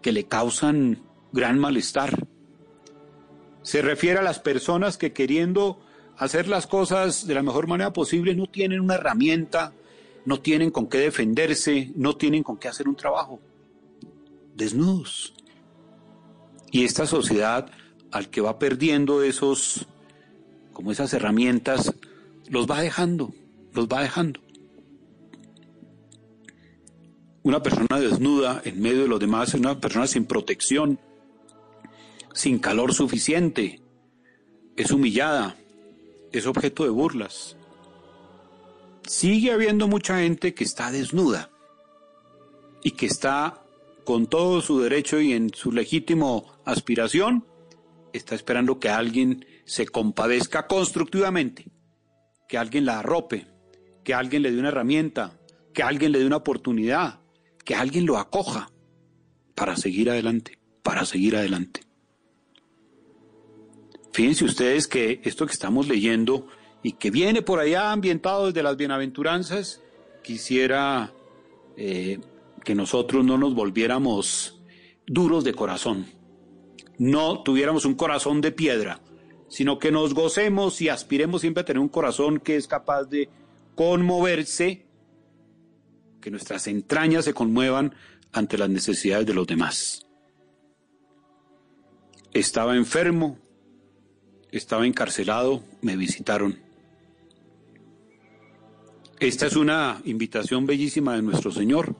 S7: que le causan gran malestar. Se refiere a las personas que queriendo hacer las cosas de la mejor manera posible no tienen una herramienta, no tienen con qué defenderse, no tienen con qué hacer un trabajo. Desnudos. Y esta sociedad al que va perdiendo esos, como esas herramientas, los va dejando, los va dejando. Una persona desnuda en medio de los demás una persona sin protección, sin calor suficiente, es humillada, es objeto de burlas. Sigue habiendo mucha gente que está desnuda y que está con todo su derecho y en su legítimo aspiración, está esperando que alguien se compadezca constructivamente, que alguien la arrope, que alguien le dé una herramienta, que alguien le dé una oportunidad, que alguien lo acoja para seguir adelante, para seguir adelante. Fíjense ustedes que esto que estamos leyendo y que viene por allá ambientado desde las bienaventuranzas, quisiera eh, que nosotros no nos volviéramos duros de corazón, no tuviéramos un corazón de piedra, sino que nos gocemos y aspiremos siempre a tener un corazón que es capaz de conmoverse, que nuestras entrañas se conmuevan ante las necesidades de los demás. Estaba enfermo, estaba encarcelado, me visitaron. Esta es una invitación bellísima de nuestro Señor.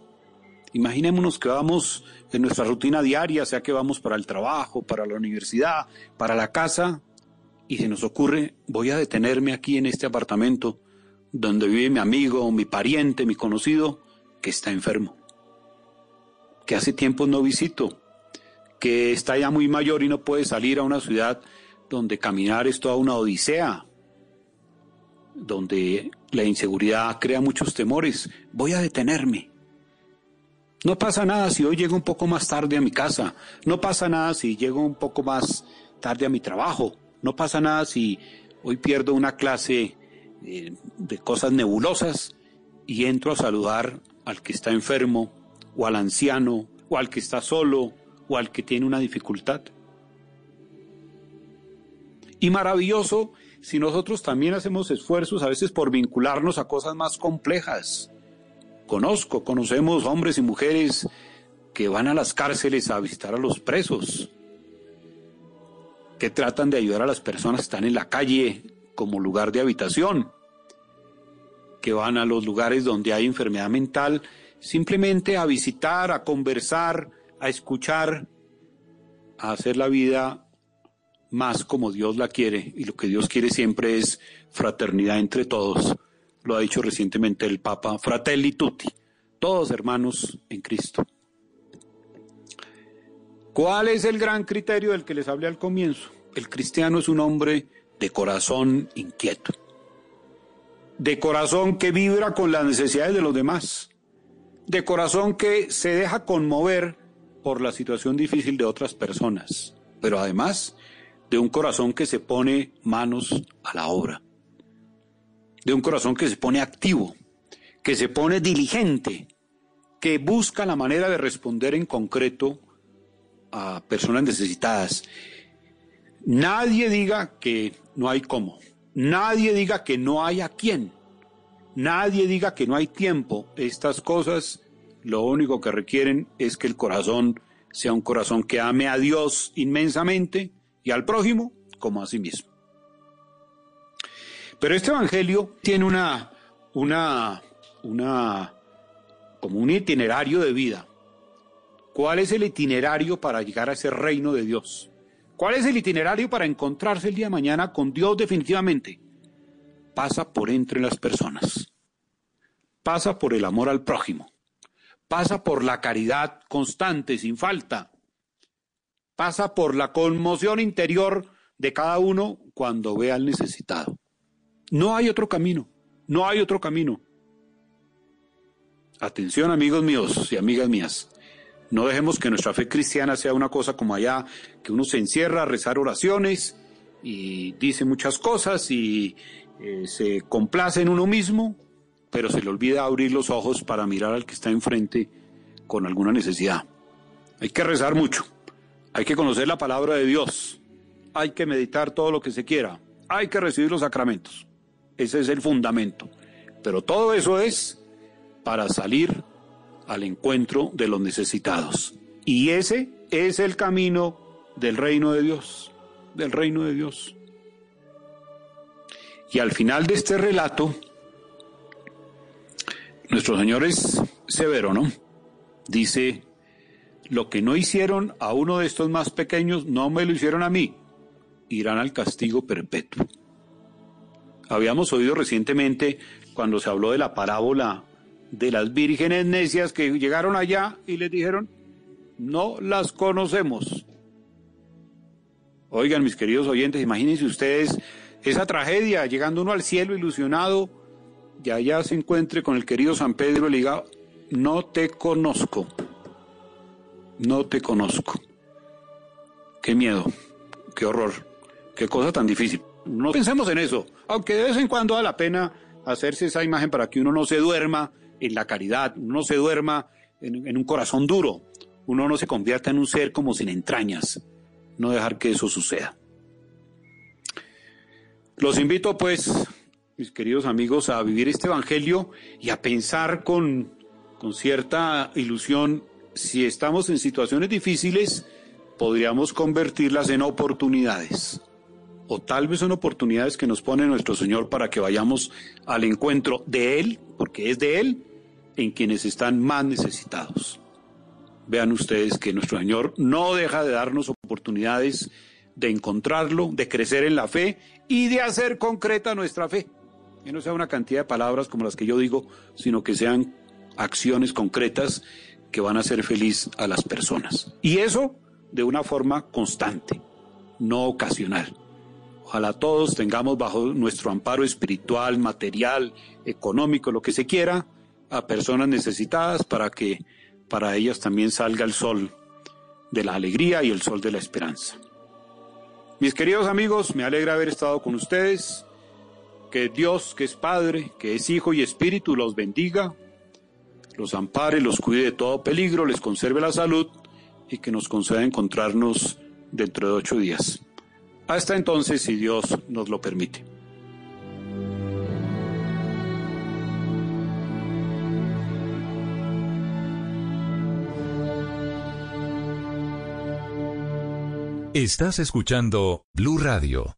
S7: Imaginémonos que vamos en nuestra rutina diaria, sea que vamos para el trabajo, para la universidad, para la casa, y se nos ocurre, voy a detenerme aquí en este apartamento donde vive mi amigo, mi pariente, mi conocido, que está enfermo, que hace tiempo no visito, que está ya muy mayor y no puede salir a una ciudad donde caminar es toda una odisea, donde la inseguridad crea muchos temores. Voy a detenerme. No pasa nada si hoy llego un poco más tarde a mi casa. No pasa nada si llego un poco más tarde a mi trabajo. No pasa nada si hoy pierdo una clase eh, de cosas nebulosas y entro a saludar al que está enfermo o al anciano o al que está solo o al que tiene una dificultad. Y maravilloso si nosotros también hacemos esfuerzos a veces por vincularnos a cosas más complejas. Conozco, conocemos hombres y mujeres que van a las cárceles a visitar a los presos, que tratan de ayudar a las personas que están en la calle como lugar de habitación, que van a los lugares donde hay enfermedad mental simplemente a visitar, a conversar, a escuchar, a hacer la vida más como Dios la quiere. Y lo que Dios quiere siempre es fraternidad entre todos. Lo ha dicho recientemente el Papa, fratelli tutti, todos hermanos en Cristo. ¿Cuál es el gran criterio del que les hablé al comienzo? El cristiano es un hombre de corazón inquieto, de corazón que vibra con las necesidades de los demás, de corazón que se deja conmover por la situación difícil de otras personas, pero además de un corazón que se pone manos a la obra, de un corazón que se pone activo, que se pone diligente, que busca la manera de responder en concreto a personas necesitadas. Nadie diga que no hay cómo, nadie diga que no hay a quién, nadie diga que no hay tiempo. Estas cosas lo único que requieren es que el corazón sea un corazón que ame a Dios inmensamente y al prójimo como a sí mismo. Pero este evangelio tiene una, una, una, como un itinerario de vida. ¿Cuál es el itinerario para llegar a ese reino de Dios? ¿Cuál es el itinerario para encontrarse el día de mañana con Dios definitivamente? Pasa por entre las personas. Pasa por el amor al prójimo. pasa por la caridad constante, sin falta, pasa por la conmoción interior de cada uno cuando ve al necesitado. No hay otro camino, no hay otro camino. Atención amigos míos y amigas mías, no dejemos que nuestra fe cristiana sea una cosa como allá, que uno se encierra a rezar oraciones y dice muchas cosas y eh, se complace en uno mismo, pero se le olvida abrir los ojos para mirar al que está enfrente con alguna necesidad. Hay que rezar mucho, hay que conocer la palabra de Dios, hay que meditar todo lo que se quiera, hay que recibir los sacramentos. Ese es el fundamento. Pero todo eso es para salir al encuentro de los necesitados. Y ese es el camino del reino de Dios, del reino de Dios. Y al final de este relato, nuestro Señor es severo, ¿no? Dice, lo que no hicieron a uno de estos más pequeños, no me lo hicieron a mí, irán al castigo perpetuo. Habíamos oído recientemente cuando se habló de la parábola de las vírgenes necias que llegaron allá y les dijeron, no las conocemos. Oigan, mis queridos oyentes, imagínense ustedes esa tragedia, llegando uno al cielo ilusionado, y allá se encuentre con el querido San Pedro y le diga, no te conozco, no te conozco. Qué miedo, qué horror, qué cosa tan difícil. No pensemos en eso, aunque de vez en cuando da la pena hacerse esa imagen para que uno no se duerma en la caridad, no se duerma en, en un corazón duro, uno no se convierta en un ser como sin entrañas, no dejar que eso suceda. Los invito pues, mis queridos amigos, a vivir este Evangelio y a pensar con, con cierta ilusión, si estamos en situaciones difíciles, podríamos convertirlas en oportunidades. O tal vez son oportunidades que nos pone nuestro Señor para que vayamos al encuentro de Él, porque es de Él, en quienes están más necesitados. Vean ustedes que nuestro Señor no deja de darnos oportunidades de encontrarlo, de crecer en la fe y de hacer concreta nuestra fe. Que no sea una cantidad de palabras como las que yo digo, sino que sean acciones concretas que van a hacer feliz a las personas. Y eso de una forma constante, no ocasional. Ojalá todos tengamos bajo nuestro amparo espiritual, material, económico, lo que se quiera, a personas necesitadas para que para ellas también salga el sol de la alegría y el sol de la esperanza. Mis queridos amigos, me alegra haber estado con ustedes. Que Dios, que es Padre, que es Hijo y Espíritu, los bendiga, los ampare, los cuide de todo peligro, les conserve la salud y que nos conceda encontrarnos dentro de ocho días. Hasta entonces, si Dios nos lo permite.
S2: Estás escuchando Blue Radio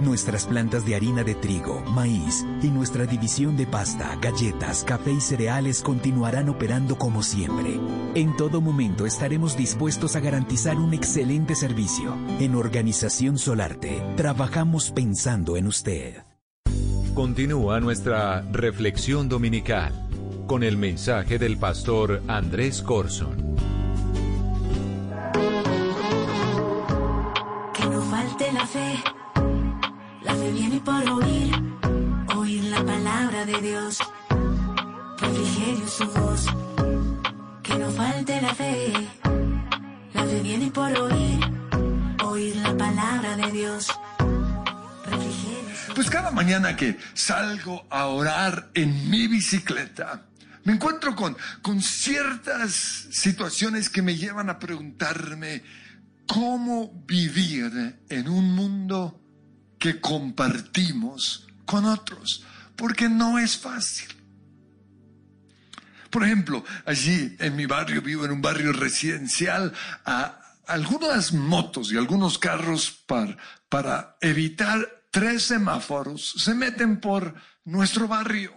S10: Nuestras plantas de harina de trigo, maíz y nuestra división de pasta, galletas, café y cereales continuarán operando como siempre. En todo momento estaremos dispuestos a garantizar un excelente servicio. En Organización Solarte, trabajamos pensando en usted.
S2: Continúa nuestra reflexión dominical con el mensaje del pastor Andrés Corson.
S4: Que no falte la fe. La fe viene por oír, oír la palabra de Dios. Refrigerio su voz. Que no falte la fe. La fe viene por oír, oír la palabra de Dios.
S11: Pues cada mañana que salgo a orar en mi bicicleta, me encuentro con, con ciertas situaciones que me llevan a preguntarme cómo vivir en un mundo que compartimos con otros, porque no es fácil. Por ejemplo, allí en mi barrio, vivo en un barrio residencial, algunas motos y algunos carros para, para evitar tres semáforos se meten por nuestro barrio.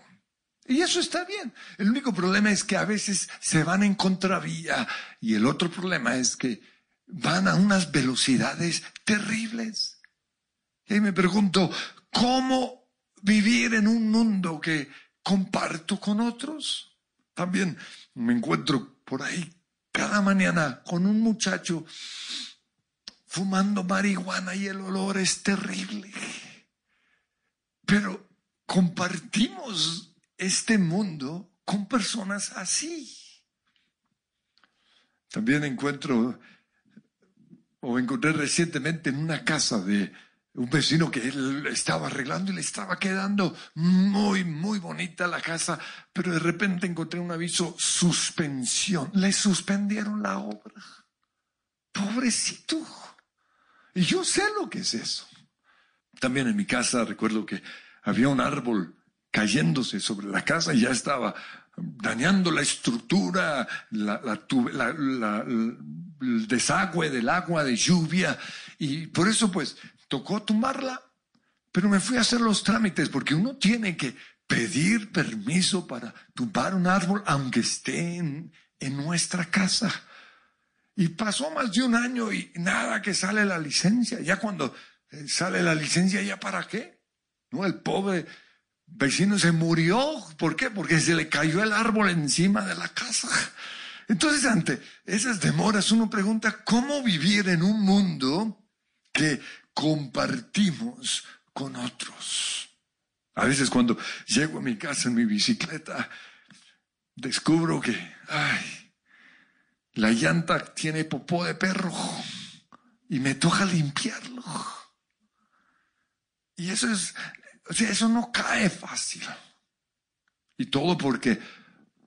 S11: Y eso está bien. El único problema es que a veces se van en contravía y el otro problema es que van a unas velocidades terribles. Y me pregunto, ¿cómo vivir en un mundo que comparto con otros? También me encuentro por ahí cada mañana con un muchacho fumando marihuana y el olor es terrible. Pero compartimos este mundo con personas así. También encuentro o encontré recientemente en una casa de un vecino que él estaba arreglando y le estaba quedando muy, muy bonita la casa, pero de repente encontré un aviso suspensión. Le suspendieron la obra. Pobrecito. Y yo sé lo que es eso. También en mi casa recuerdo que había un árbol cayéndose sobre la casa y ya estaba dañando la estructura, la, la, la, el desagüe del agua de lluvia. Y por eso pues tocó tumbarla, pero me fui a hacer los trámites porque uno tiene que pedir permiso para tumbar un árbol aunque esté en, en nuestra casa. Y pasó más de un año y nada que sale la licencia. Ya cuando eh, sale la licencia, ¿ya para qué? No, el pobre vecino se murió. ¿Por qué? Porque se le cayó el árbol encima de la casa. Entonces, ante esas demoras, uno pregunta, ¿cómo vivir en un mundo que compartimos con otros? A veces cuando llego a mi casa en mi bicicleta, descubro que, ay, la llanta tiene popó de perro y me toca limpiarlo. Y eso es, o sea, eso no cae fácil. Y todo porque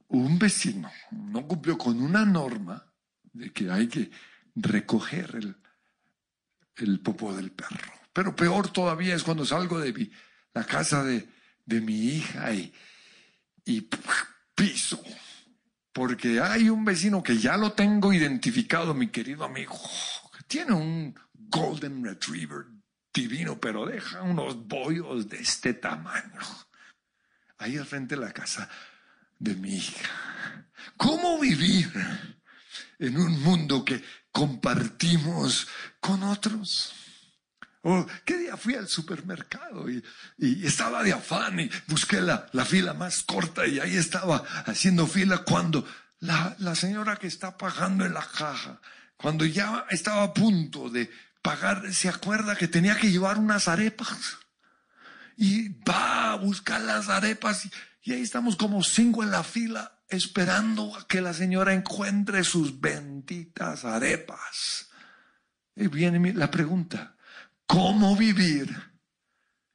S11: un vecino no cumplió con una norma de que hay que recoger el, el popó del perro. Pero peor todavía es cuando salgo de la casa de, de mi hija y, y piso. Porque hay un vecino que ya lo tengo identificado, mi querido amigo, tiene un Golden Retriever divino, pero deja unos bollos de este tamaño. Ahí al frente de la casa de mi hija. ¿Cómo vivir en un mundo que compartimos con otros? Oh, ¿Qué día fui al supermercado y, estaba de afán y busqué la, fila más corta y ahí estaba haciendo fila cuando la, la señora que está pagando en la caja, cuando ya estaba a punto de pagar, se acuerda que tenía que llevar unas arepas y va a buscar las arepas y, ahí estamos como cinco en la fila esperando a que la señora encuentre sus benditas arepas. Y viene la pregunta, ¿cómo vivir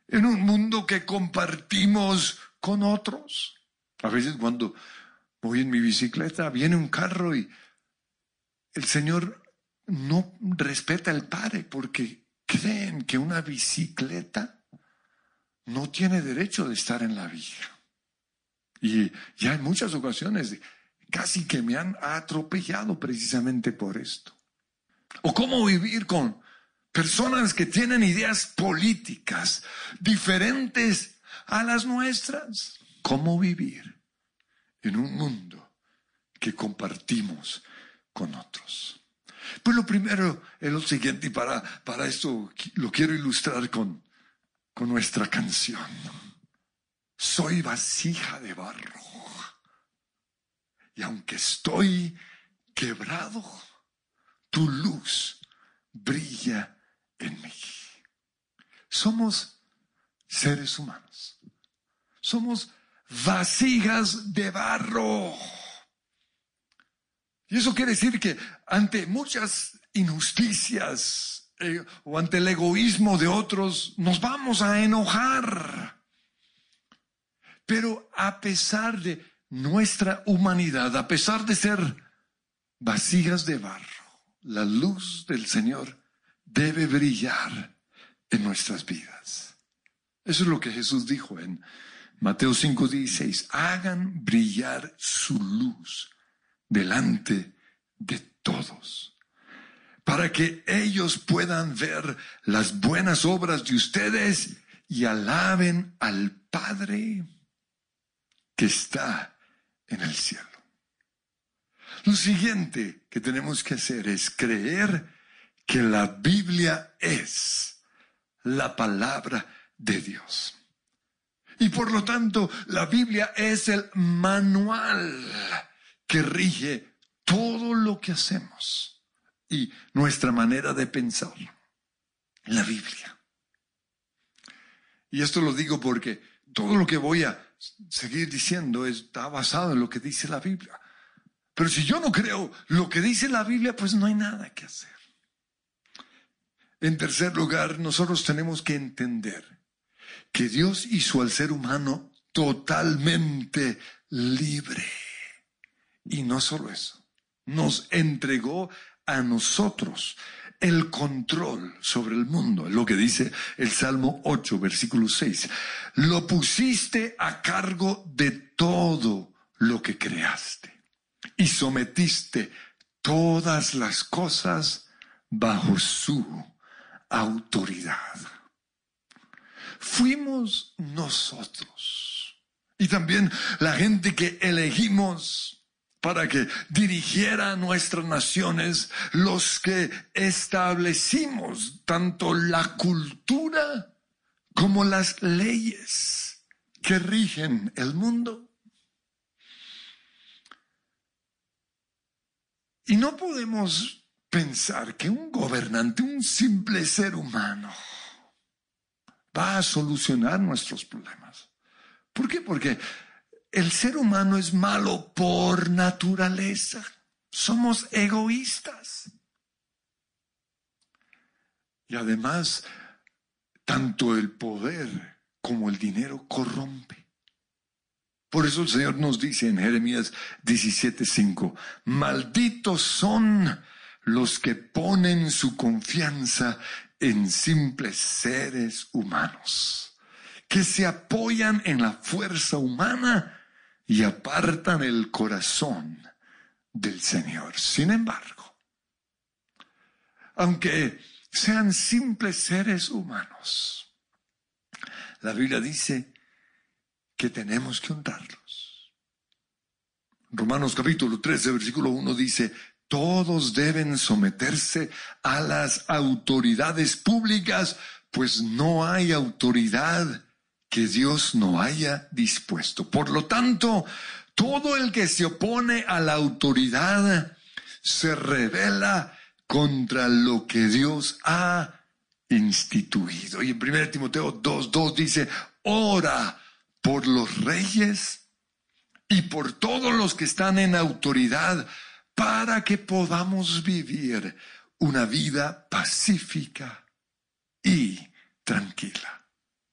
S11: en un mundo que compartimos con otros? A veces cuando voy en mi bicicleta viene un carro y el Señor no respeta el Padre porque creen que una bicicleta no tiene derecho de estar en la villa. Y ya en muchas ocasiones casi que me han atropellado precisamente por esto. O cómo vivir con personas que tienen ideas políticas diferentes a las nuestras. ¿Cómo vivir en un mundo que compartimos con otros? Pues lo primero es lo siguiente, y para, para esto lo quiero ilustrar con, con nuestra canción. Soy vasija de barro. Y aunque estoy quebrado, tu luz brilla en mí. Somos seres humanos. Somos vasijas de barro. Y eso quiere decir que ante muchas injusticias, eh, o ante el egoísmo de otros, nos vamos a enojar. Pero a pesar de nuestra humanidad, a pesar de ser vasijas de barro, la luz del Señor debe brillar en nuestras vidas. Eso es lo que Jesús dijo en Mateo 5:16. Hagan brillar su luz delante de todos para que ellos puedan ver las buenas obras de ustedes y alaben al Padre que está en el cielo. Lo siguiente que tenemos que hacer es creer que la Biblia es la palabra de Dios. Y por lo tanto, la Biblia es el manual que rige todo lo que hacemos y nuestra manera de pensar. La Biblia. Y esto lo digo porque todo lo que voy a seguir diciendo está basado en lo que dice la Biblia. Pero si yo no creo lo que dice la Biblia, pues no hay nada que hacer. En tercer lugar, nosotros tenemos que entender que Dios hizo al ser humano totalmente libre. Y no solo eso, nos entregó a nosotros el control sobre el mundo. Lo que dice el Salmo 8, versículo 6. Lo pusiste a cargo de todo lo que creaste y sometiste todas las cosas bajo su autoridad. Fuimos nosotros y también la gente que elegimos para que dirigiera nuestras naciones, los que establecimos tanto la cultura como las leyes que rigen el mundo. Y no podemos pensar que un gobernante, un simple ser humano, va a solucionar nuestros problemas. ¿Por qué? Porque el ser humano es malo por naturaleza. Somos egoístas. Y además, tanto el poder como el dinero corrompe. Por eso el Señor nos dice en Jeremías 17:5, malditos son los que ponen su confianza en simples seres humanos, que se apoyan en la fuerza humana y apartan el corazón del Señor. Sin embargo, aunque sean simples seres humanos, la Biblia dice que tenemos que honrarlos. Romanos capítulo 13, versículo 1 dice, todos deben someterse a las autoridades públicas, pues no hay autoridad que Dios no haya dispuesto. Por lo tanto, todo el que se opone a la autoridad se revela contra lo que Dios ha instituido. Y en 1 Timoteo 2.2 dice, ora por los reyes y por todos los que están en autoridad para que podamos vivir una vida pacífica y tranquila.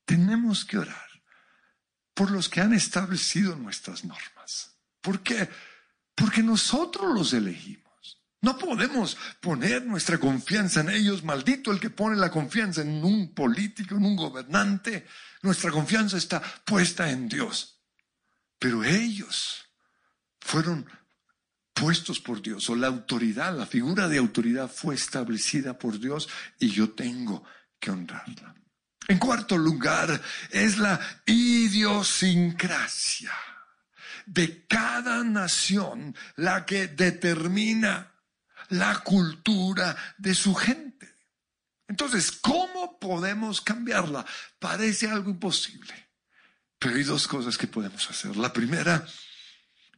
S11: Tenemos que orar por los que han establecido nuestras normas. ¿Por qué? Porque nosotros los elegimos. No podemos poner nuestra confianza en ellos. Maldito el que pone la confianza en un político, en un gobernante. Nuestra confianza está puesta en Dios. Pero ellos fueron puestos por Dios, o la autoridad, la figura de autoridad fue establecida por Dios y yo tengo que honrarla. En cuarto lugar, es la idiosincrasia de cada nación la que determina la cultura de su gente. Entonces, ¿cómo podemos cambiarla? Parece algo imposible, pero hay dos cosas que podemos hacer. La primera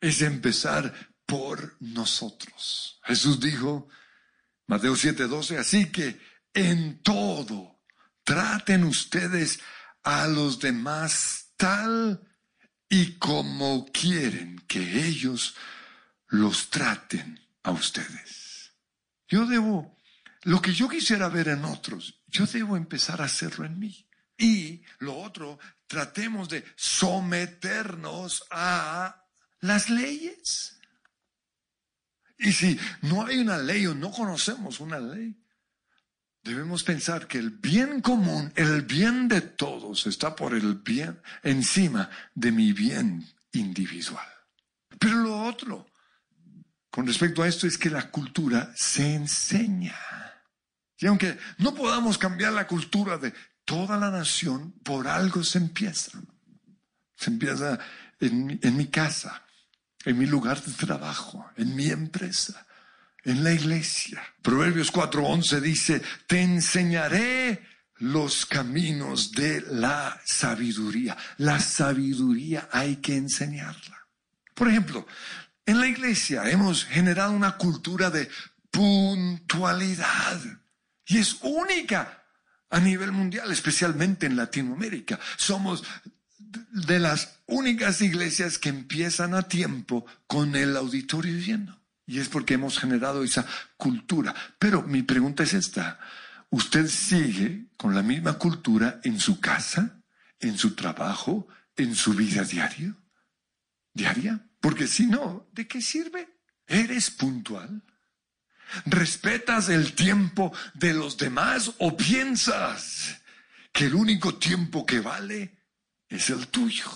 S11: es empezar por nosotros. Jesús dijo, Mateo 7:12, así que en todo traten ustedes a los demás tal y como quieren que ellos los traten a ustedes. Yo debo, lo que yo quisiera ver en otros, yo debo empezar a hacerlo en mí. Y lo otro, tratemos de someternos a las leyes. Y si no hay una ley o no conocemos una ley, debemos pensar que el bien común, el bien de todos, está por el bien encima de mi bien individual. Pero lo otro, con respecto a esto, es que la cultura se enseña. Y aunque no podamos cambiar la cultura de toda la nación, por algo se empieza. Se empieza en mi, casa, en mi lugar de trabajo, en mi empresa, en la iglesia. Proverbios 4:11 dice, te enseñaré los caminos de la sabiduría. La sabiduría hay que enseñarla. Por ejemplo, en la iglesia hemos generado una cultura de puntualidad y es única a nivel mundial, especialmente en Latinoamérica. Somos de las únicas iglesias que empiezan a tiempo con el auditorio lleno. Y es porque hemos generado esa cultura. Pero mi pregunta es esta. ¿Usted sigue con la misma cultura en su casa, en su trabajo, en su vida diaria? ¿Diaria? Porque si no, ¿de qué sirve? ¿Eres puntual? ¿Respetas el tiempo de los demás o piensas que el único tiempo que vale es el tuyo?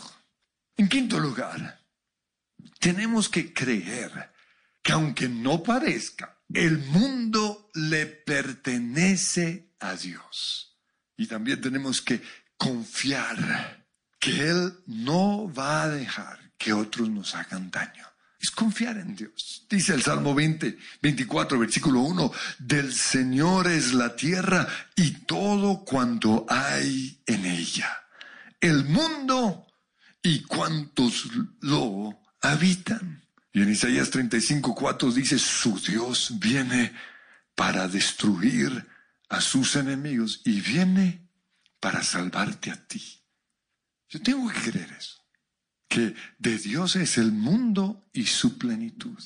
S11: En quinto lugar, tenemos que creer que aunque no parezca, el mundo le pertenece a Dios. Y también tenemos que confiar que Él no va a dejar que otros nos hagan daño. Es confiar en Dios. Dice el Salmo 20, 24, versículo 1, del Señor es la tierra y todo cuanto hay en ella. El mundo y cuantos lo habitan. Y en Isaías 35, 4 dice, su Dios viene para destruir a sus enemigos y viene para salvarte a ti. Yo tengo que creer eso, que de Dios es el mundo y su plenitud.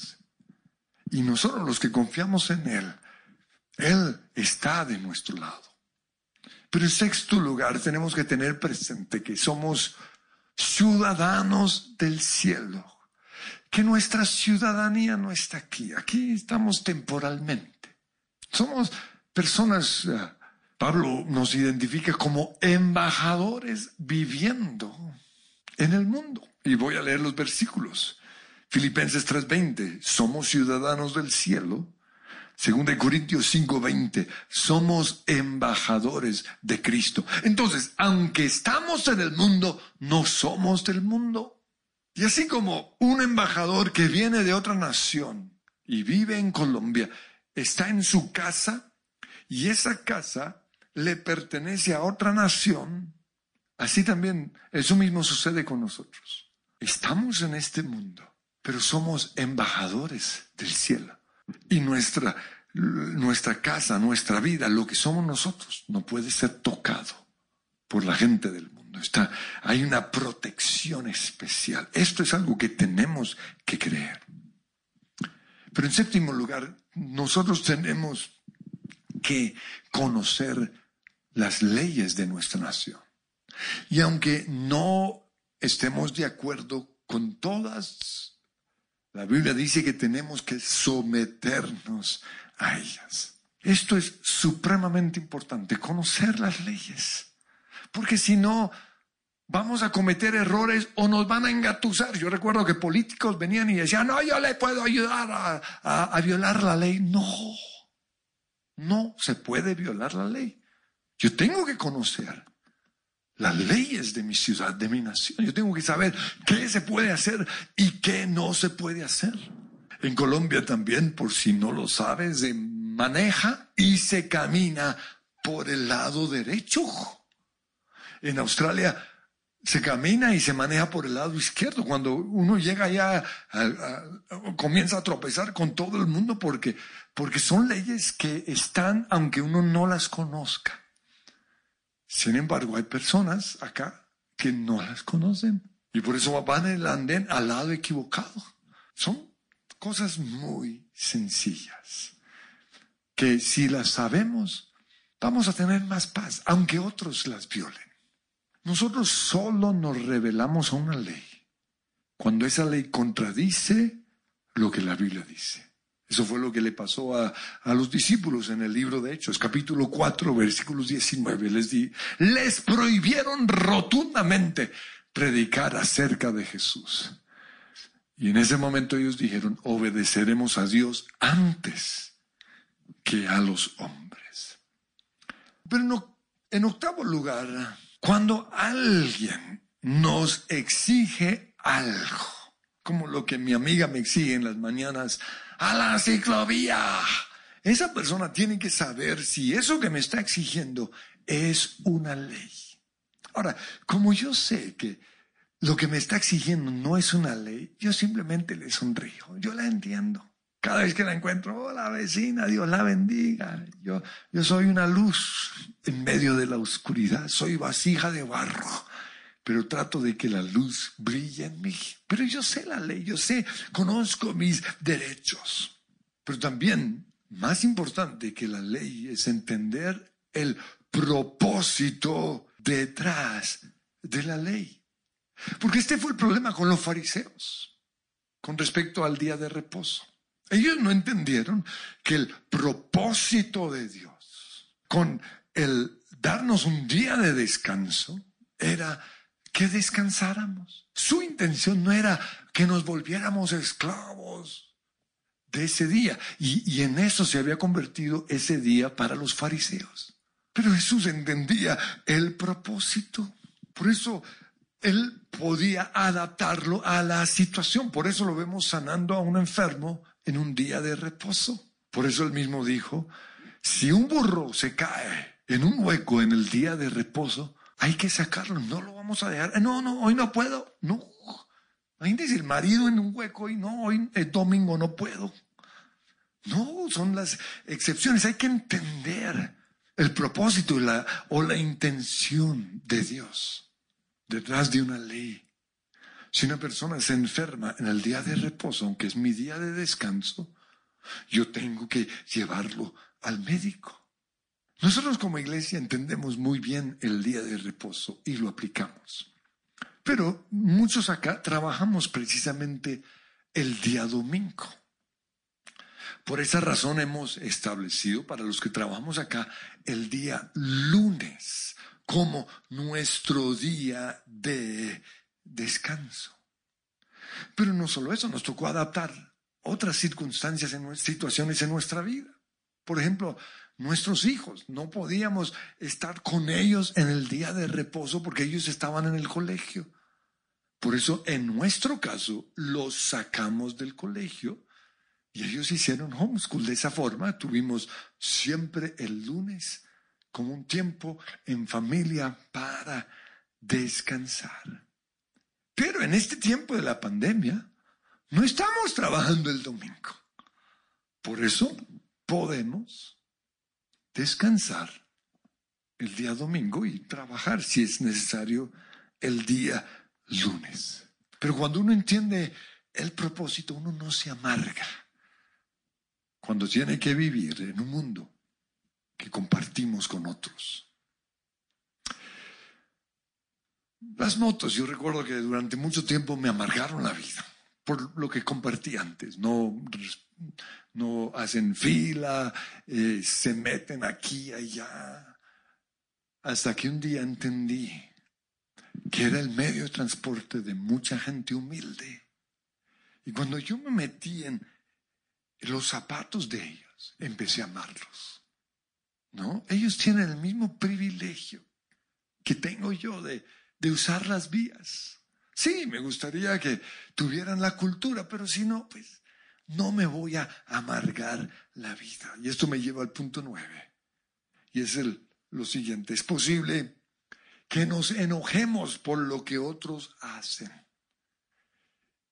S11: Y nosotros los que confiamos en Él, Él está de nuestro lado. Pero en sexto lugar tenemos que tener presente que somos ciudadanos del cielo que nuestra ciudadanía no está aquí. Aquí estamos temporalmente. Somos personas, eh, Pablo nos identifica como embajadores viviendo en el mundo. Y voy a leer los versículos. Filipenses 3:20, somos ciudadanos del cielo. Según Corintios 5:20, somos embajadores de Cristo. Entonces, aunque estamos en el mundo, no somos del mundo. Y así como un embajador que viene de otra nación y vive en Colombia, está en su casa y esa casa le pertenece a otra nación, así también eso mismo sucede con nosotros. Estamos en este mundo, pero somos embajadores del cielo. Y nuestra, nuestra casa, nuestra vida, lo que somos nosotros, no puede ser tocado por la gente del mundo. Está, hay una protección especial. Esto es algo que tenemos que creer. Pero en séptimo lugar, nosotros tenemos que conocer las leyes de nuestra nación. Y aunque no estemos de acuerdo con todas, la Biblia dice que tenemos que someternos a ellas. Esto es supremamente importante, conocer las leyes. Porque si no, vamos a cometer errores o nos van a engatusar. Yo recuerdo que políticos venían y decían, no, yo le puedo ayudar a, violar la ley. No, no se puede violar la ley. Yo tengo que conocer las leyes de mi ciudad, de mi nación. Yo tengo que saber qué se puede hacer y qué no se puede hacer. En Colombia también, por si no lo sabes, se maneja y se camina por el lado derecho. En Australia se camina y se maneja por el lado izquierdo. Cuando uno llega allá, comienza a tropezar con todo el mundo porque, porque son leyes que están aunque uno no las conozca. Sin embargo, hay personas acá que no las conocen y por eso van en el andén al lado equivocado. Son cosas muy sencillas que si las sabemos, vamos a tener más paz, aunque otros las violen. Nosotros solo nos revelamos a una ley cuando esa ley contradice lo que la Biblia dice. Eso fue lo que le pasó a, los discípulos en el libro de Hechos, capítulo 4, versículos 19. Les, di, les prohibieron rotundamente predicar acerca de Jesús. Y en ese momento ellos dijeron, obedeceremos a Dios antes que a los hombres. Pero en octavo lugar, cuando alguien nos exige algo, como lo que mi amiga me exige en las mañanas, a la ciclovía. Esa persona tiene que saber si eso que me está exigiendo es una ley. Ahora, como yo sé que lo que me está exigiendo no es una ley, yo simplemente le sonrío, yo la entiendo. Cada vez que la encuentro, hola vecina, Dios la bendiga. Yo, yo soy una luz en medio de la oscuridad, soy vasija de barro, pero trato de que la luz brille en mí. Pero yo sé la ley, yo sé, conozco mis derechos. Pero también, más importante que la ley, es entender el propósito detrás de la ley. Porque este fue el problema con los fariseos con respecto al día de reposo. Ellos no entendieron que el propósito de Dios con el darnos un día de descanso era que descansáramos. Su intención no era que nos volviéramos esclavos de ese día. Y, y, en eso se había convertido ese día para los fariseos. Pero Jesús entendía el propósito. Por eso él podía adaptarlo a la situación. Por eso lo vemos sanando a un enfermo en un día de reposo. Por eso él mismo dijo, si un burro se cae en un hueco en el día de reposo, hay que sacarlo, no lo vamos a dejar. No, no, hoy no puedo. No. Imagínense el marido en un hueco y no, hoy es domingo, no puedo. No, son las excepciones. Hay que entender el propósito o la intención de Dios detrás de una ley. Si una persona se enferma en el día de reposo, aunque es mi día de descanso, yo tengo que llevarlo al médico. Nosotros como iglesia entendemos muy bien el día de reposo y lo aplicamos. Pero muchos acá trabajamos precisamente el día domingo. Por esa razón hemos establecido para los que trabajamos acá el día lunes como nuestro día de descanso. Pero no solo eso, nos tocó adaptar otras circunstancias, en situaciones en nuestra vida. Por ejemplo, nuestros hijos, no podíamos estar con ellos en el día de reposo porque ellos estaban en el colegio. Por eso, en nuestro caso, los sacamos del colegio y ellos hicieron homeschool. De esa forma, tuvimos siempre el lunes como un tiempo en familia para descansar. Pero en este tiempo de la pandemia, no estamos trabajando el domingo. Por eso podemos descansar el día domingo y trabajar si es necesario el día lunes. Pero cuando uno entiende el propósito, uno no se amarga. Cuando tiene que vivir en un mundo que compartimos con otros. Las motos, yo recuerdo que durante mucho tiempo me amargaron la vida por lo que compartí antes. No, no hacen fila, eh, se meten aquí allá. Hasta que un día entendí que era el medio de transporte de mucha gente humilde. Y cuando yo me metí en los zapatos de ellos, empecé a amarlos. ¿No? Ellos tienen el mismo privilegio que tengo yo de de usar las vías. Sí, me gustaría que tuvieran la cultura, pero si no, pues no me voy a amargar la vida. Y esto me lleva al punto nueve. Y es el, lo siguiente. Es posible que nos enojemos por lo que otros hacen.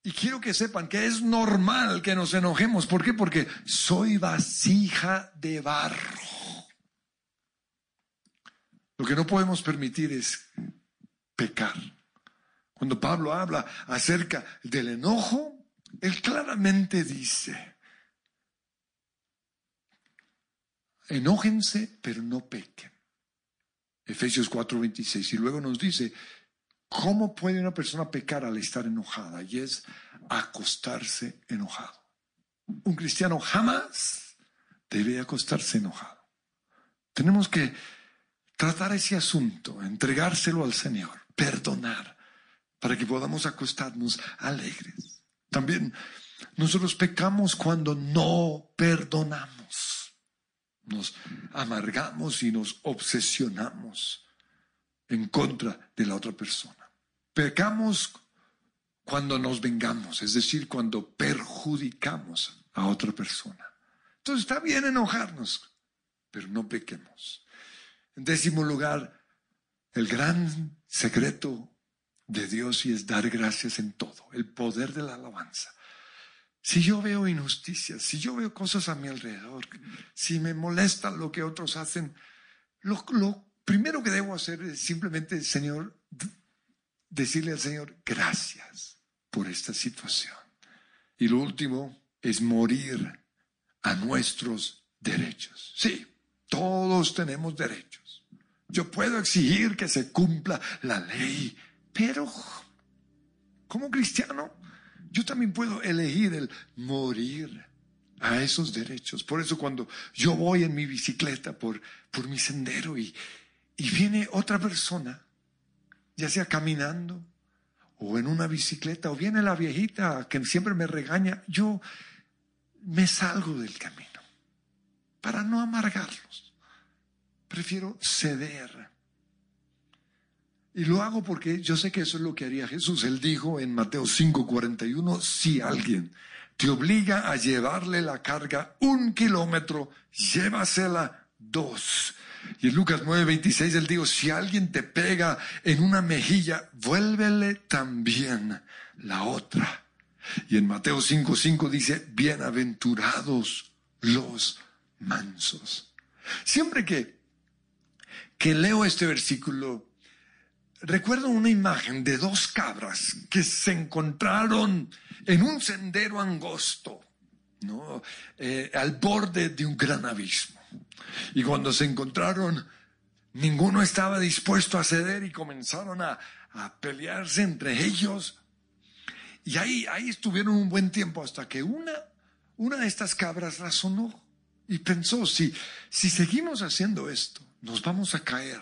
S11: Y quiero que sepan que es normal que nos enojemos. ¿Por qué? Porque soy vasija de barro. Lo que no podemos permitir es pecar. Cuando Pablo habla acerca del enojo, él claramente dice, enójense, pero no pequen. Efesios 4:26. Y luego nos dice, ¿cómo puede una persona pecar al estar enojada? Y es acostarse enojado. Un cristiano jamás debe acostarse enojado. Tenemos que tratar ese asunto, entregárselo al Señor perdonar, para que podamos acostarnos alegres. También nosotros pecamos cuando no perdonamos. Nos amargamos y nos obsesionamos en contra de la otra persona. Pecamos cuando nos vengamos, es decir, cuando perjudicamos a otra persona. Entonces está bien enojarnos, pero no pequemos. En décimo lugar, el gran secreto de Dios y es dar gracias en todo, el poder de la alabanza. Si yo veo injusticias, si yo veo cosas a mi alrededor, si me molesta lo que otros hacen, lo, primero que debo hacer es simplemente, Señor, decirle al Señor, gracias por esta situación. Y lo último es morir a nuestros derechos. Sí, todos tenemos derechos. Yo puedo exigir que se cumpla la ley, pero como cristiano, yo también puedo elegir el morir a esos derechos. Por eso cuando yo voy en mi bicicleta por, por mi sendero y, y viene otra persona, ya sea caminando o en una bicicleta, o viene la viejita que siempre me regaña, yo me salgo del camino para no amargarlos. Prefiero ceder. Y lo hago porque yo sé que eso es lo que haría Jesús. Él dijo en Mateo 5:41, si alguien te obliga a llevarle la carga un kilómetro, llévasela dos. Y en Lucas 9:26 él dijo, si alguien te pega en una mejilla, vuélvele también la otra. Y en Mateo 5:5 dice, bienaventurados los mansos. Siempre que, que leo este versículo, recuerdo una imagen de dos cabras que se encontraron en un sendero angosto, ¿no? Eh, al borde de un gran abismo. Y cuando se encontraron, ninguno estaba dispuesto a ceder y comenzaron a, a pelearse entre ellos. Y ahí, ahí estuvieron un buen tiempo hasta que una, una de estas cabras razonó y pensó, si, si seguimos haciendo esto, nos vamos a caer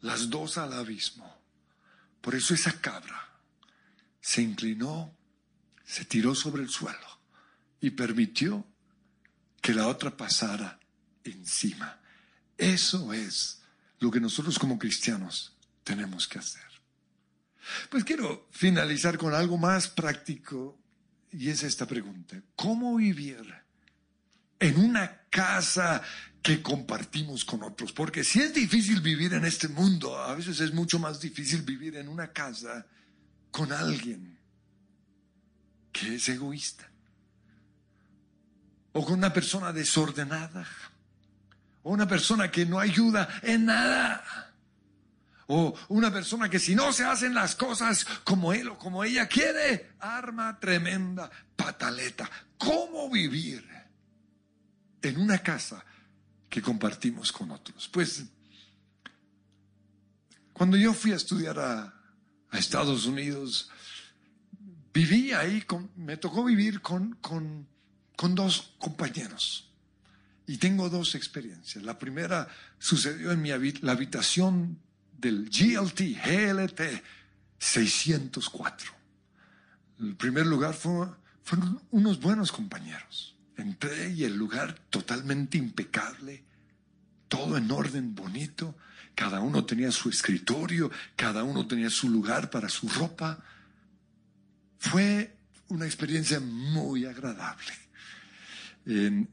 S11: las dos al abismo. Por eso esa cabra se inclinó, se tiró sobre el suelo y permitió que la otra pasara encima. Eso es lo que nosotros como cristianos tenemos que hacer. Pues quiero finalizar con algo más práctico y es esta pregunta. ¿Cómo vivir en una casa que compartimos con otros? Porque si es difícil vivir en este mundo, a veces es mucho más difícil vivir en una casa con alguien que es egoísta. O con una persona desordenada. O una persona que no ayuda en nada. O una persona que si no se hacen las cosas como él o como ella quiere, arma tremenda pataleta. ¿Cómo vivir en una casa que compartimos con otros? Pues cuando yo fui a estudiar a, Estados Unidos, viví ahí, con, me tocó vivir con, con, con dos compañeros. Y tengo dos experiencias. La primera sucedió en mi la habitación del GLT, GLT 604. El primer lugar fue, fueron unos buenos compañeros. Entré y el lugar totalmente impecable, todo en orden bonito. Cada uno tenía su escritorio, cada uno tenía su lugar para su ropa. Fue una experiencia muy agradable. En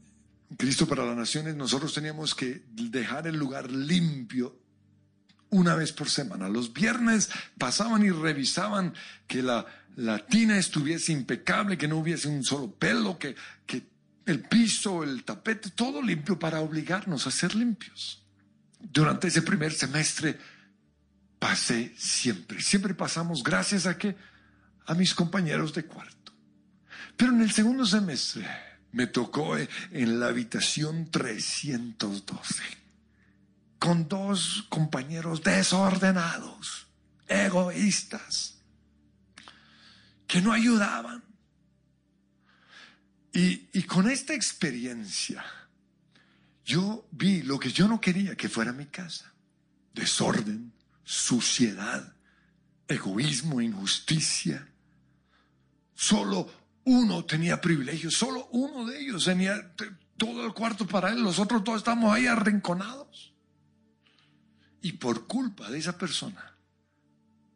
S11: Cristo para las Naciones nosotros teníamos que dejar el lugar limpio una vez por semana. Los viernes pasaban y revisaban que la, la tina estuviese impecable, que no hubiese un solo pelo, que, que el piso, el tapete, todo limpio para obligarnos a ser limpios. Durante ese primer semestre pasé siempre, siempre pasamos gracias a que a mis compañeros de cuarto. Pero en el segundo semestre me tocó en la habitación 312 con dos compañeros desordenados, egoístas, que no ayudaban. Y, con esta experiencia, yo vi lo que yo no quería que fuera mi casa. Desorden, suciedad, egoísmo, injusticia. Solo uno tenía privilegios, solo uno de ellos tenía todo el cuarto para él, los otros todos estamos ahí arrinconados. Y por culpa de esa persona,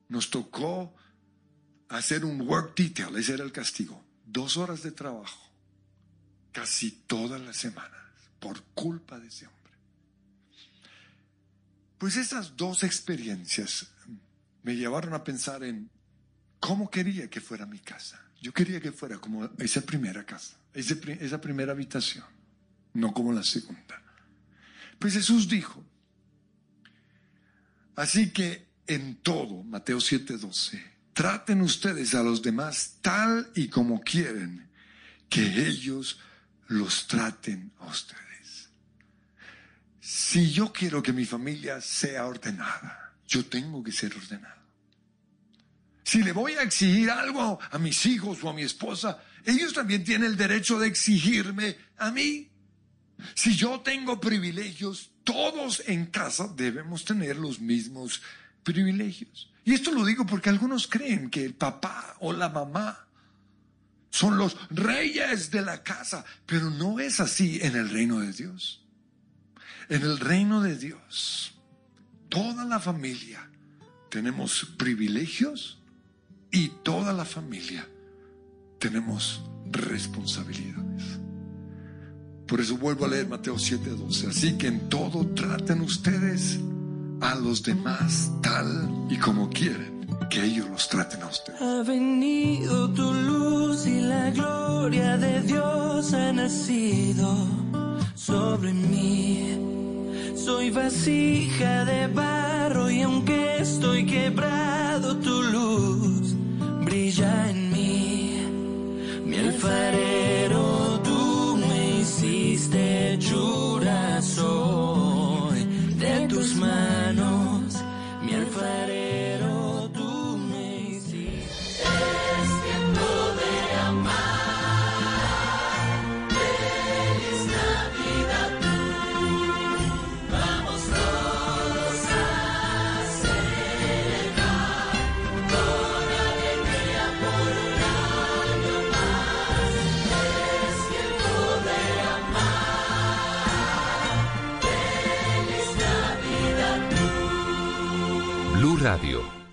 S11: nos tocó hacer un work detail, ese era el castigo. Dos horas de trabajo, casi todas las semanas, por culpa de ese hombre. Pues esas dos experiencias me llevaron a pensar en cómo quería que fuera mi casa. Yo quería que fuera como esa primera casa, esa primera habitación, no como la segunda. Pues Jesús dijo, así que en todo, Mateo 7:12, traten ustedes a los demás tal y como quieren que ellos los traten a ustedes. Si yo quiero que mi familia sea ordenada, yo tengo que ser ordenado. Si le voy a exigir algo a mis hijos o a mi esposa, ellos también tienen el derecho de exigirme a mí. Si yo tengo privilegios, todos en casa debemos tener los mismos privilegios. Y esto lo digo porque algunos creen que el papá o la mamá son los reyes de la casa, pero no es así en el reino de Dios. En el reino de Dios, toda la familia tenemos privilegios y toda la familia tenemos responsabilidades. Por eso vuelvo a leer Mateo 7:12. Así que en todo traten ustedes a los demás tal y como quieren que ellos los traten a ustedes.
S12: Ha venido tu luz y la gloria de Dios ha nacido sobre mí. Soy vasija de barro y aunque estoy quebrado, tu luz brilla en mí. Mi alfarero, tú me hiciste hechura, soy de tus manos.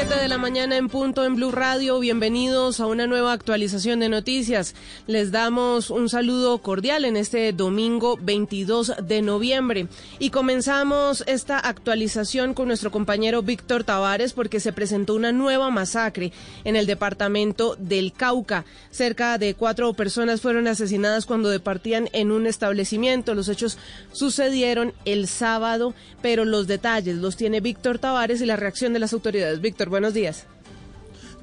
S13: 7 de la mañana en punto en Blue Radio. Bienvenidos a una nueva actualización de noticias. Les damos un saludo cordial en este domingo 22 de noviembre. Y comenzamos esta actualización con nuestro compañero Víctor Tavares porque se presentó una nueva masacre en el departamento del Cauca. Cerca de cuatro personas fueron asesinadas cuando departían en un establecimiento. Los hechos sucedieron el sábado, pero los detalles los tiene Víctor Tavares y la reacción de las autoridades. Víctor, buenos días.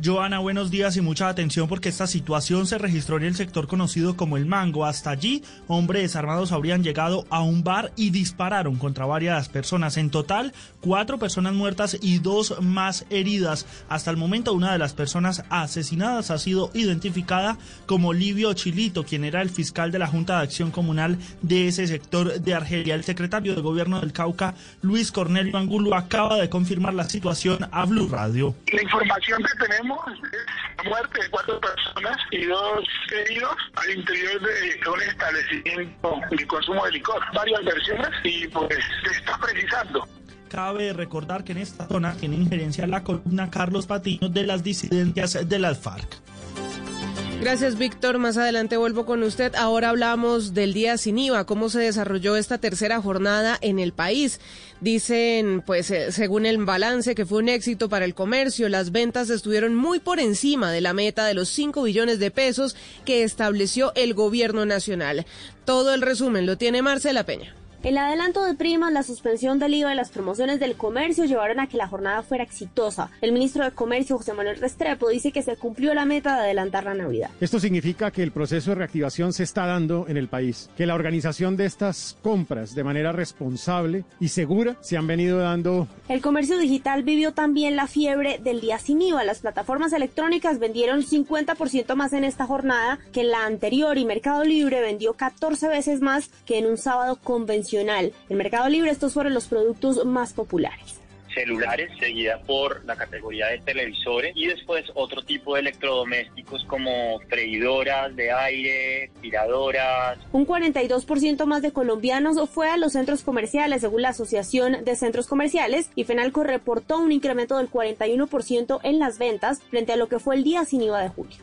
S14: Joana, buenos días y mucha atención porque esta situación se registró en el sector conocido como El Mango. Hasta allí, hombres armados habrían llegado a un bar y dispararon contra varias personas. En total, cuatro personas muertas y dos más heridas. Hasta el momento, una de las personas asesinadas ha sido identificada como Livio Chilito, quien era el fiscal de la Junta de Acción Comunal de ese sector de Argelia. El secretario de Gobierno del Cauca, Luis Cornelio Angulo, acaba de confirmar la situación a Blue Radio.
S15: La información que tenemos la muerte de cuatro personas y dos heridos al interior de un establecimiento de consumo de licor. Varias versiones y pues se está precisando.
S14: Cabe recordar que en esta zona tiene injerencia la columna Carlos Patiño de las disidencias de las FARC.
S13: Gracias, Víctor. Más adelante vuelvo con usted. Ahora hablamos del día sin IVA, cómo se desarrolló esta tercera jornada en el país. Dicen, pues, eh, según el balance, que fue un éxito para el comercio. Las ventas estuvieron muy por encima de la meta de los 5 billones de pesos que estableció el gobierno nacional. Todo el resumen lo tiene Marcela Peña.
S16: El adelanto de primas, la suspensión del IVA y las promociones del comercio llevaron a que la jornada fuera exitosa. El ministro de Comercio, José Manuel Restrepo, dice que se cumplió la meta de adelantar la Navidad.
S17: Esto significa que el proceso de reactivación se está dando en el país, que la organización de estas compras de manera responsable y segura se han venido dando.
S16: El comercio digital vivió también la fiebre del día sin IVA. Las plataformas electrónicas vendieron 50% más en esta jornada que en la anterior y Mercado Libre vendió 14 veces más que en un sábado convencional. En Mercado Libre estos fueron los productos más populares.
S18: celulares, seguida por la categoría de televisores y después otro tipo de electrodomésticos como freidoras de aire, tiradoras.
S16: Un 42% más de colombianos fue a los centros comerciales, según la Asociación de Centros Comerciales, y Fenalco reportó un incremento del 41% en las ventas frente a lo que fue el día sin IVA de julio.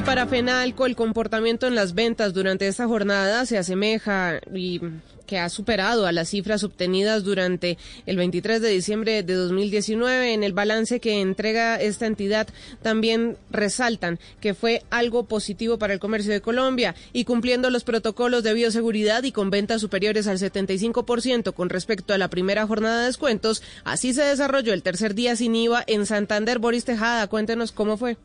S13: Y para Fenalco, el comportamiento en las ventas durante esta jornada se asemeja y que ha superado a las cifras obtenidas durante el 23 de diciembre de 2019. En el balance que entrega esta entidad también resaltan que fue algo positivo para el comercio de Colombia y cumpliendo los protocolos de bioseguridad y con ventas superiores al 75% con respecto a la primera jornada de descuentos. Así se desarrolló el tercer día sin IVA en Santander. Boris Tejada, cuéntenos cómo fue.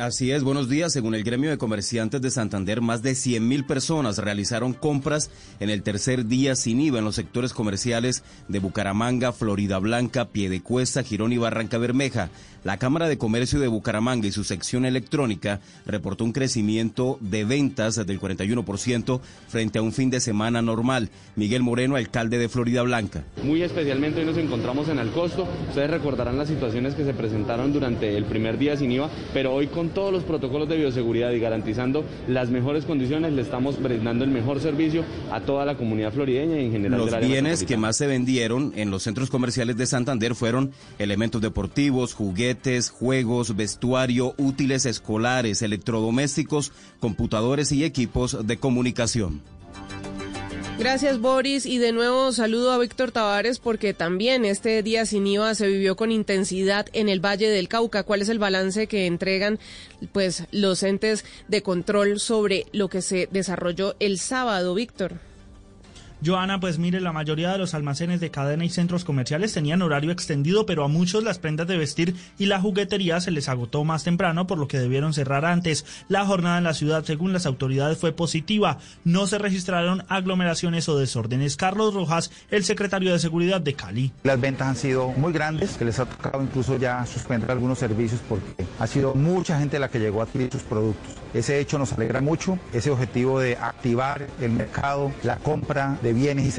S19: Así es, buenos días. Según el gremio de comerciantes de Santander, más de 100 mil personas realizaron compras en el tercer día sin IVA en los sectores comerciales de Bucaramanga, Florida Blanca, Piedecuesta, Girón y Barranca Bermeja. La Cámara de Comercio de Bucaramanga y su sección electrónica reportó un crecimiento de ventas del 41% frente a un fin de semana normal. Miguel Moreno, alcalde de Florida Blanca.
S20: Muy especialmente hoy nos encontramos en el costo. Ustedes recordarán las situaciones que se presentaron durante el primer día sin IVA, pero hoy con todos los protocolos de bioseguridad y garantizando las mejores condiciones, le estamos brindando el mejor servicio a toda la comunidad florideña y en general
S19: Los bienes que más se vendieron en los centros comerciales de Santander fueron elementos deportivos, juguetes, juegos, vestuario, útiles escolares, electrodomésticos, computadores y equipos de comunicación.
S13: Gracias Boris y de nuevo saludo a Víctor Tavares porque también este día sin IVA se vivió con intensidad en el Valle del Cauca. ¿Cuál es el balance que entregan pues los entes de control sobre lo que se desarrolló el sábado, Víctor?
S14: Joana, pues mire, la mayoría de los almacenes de cadena y centros comerciales tenían horario extendido, pero a muchos las prendas de vestir y la juguetería se les agotó más temprano, por lo que debieron cerrar antes. La jornada en la ciudad, según las autoridades, fue positiva. No se registraron aglomeraciones o desórdenes. Carlos Rojas, el secretario de Seguridad de Cali.
S21: Las ventas han sido muy grandes, que les ha tocado incluso ya suspender algunos servicios porque ha sido mucha gente la que llegó a adquirir sus productos. Ese hecho nos alegra mucho, ese objetivo de activar el mercado, la compra de bienes y servicios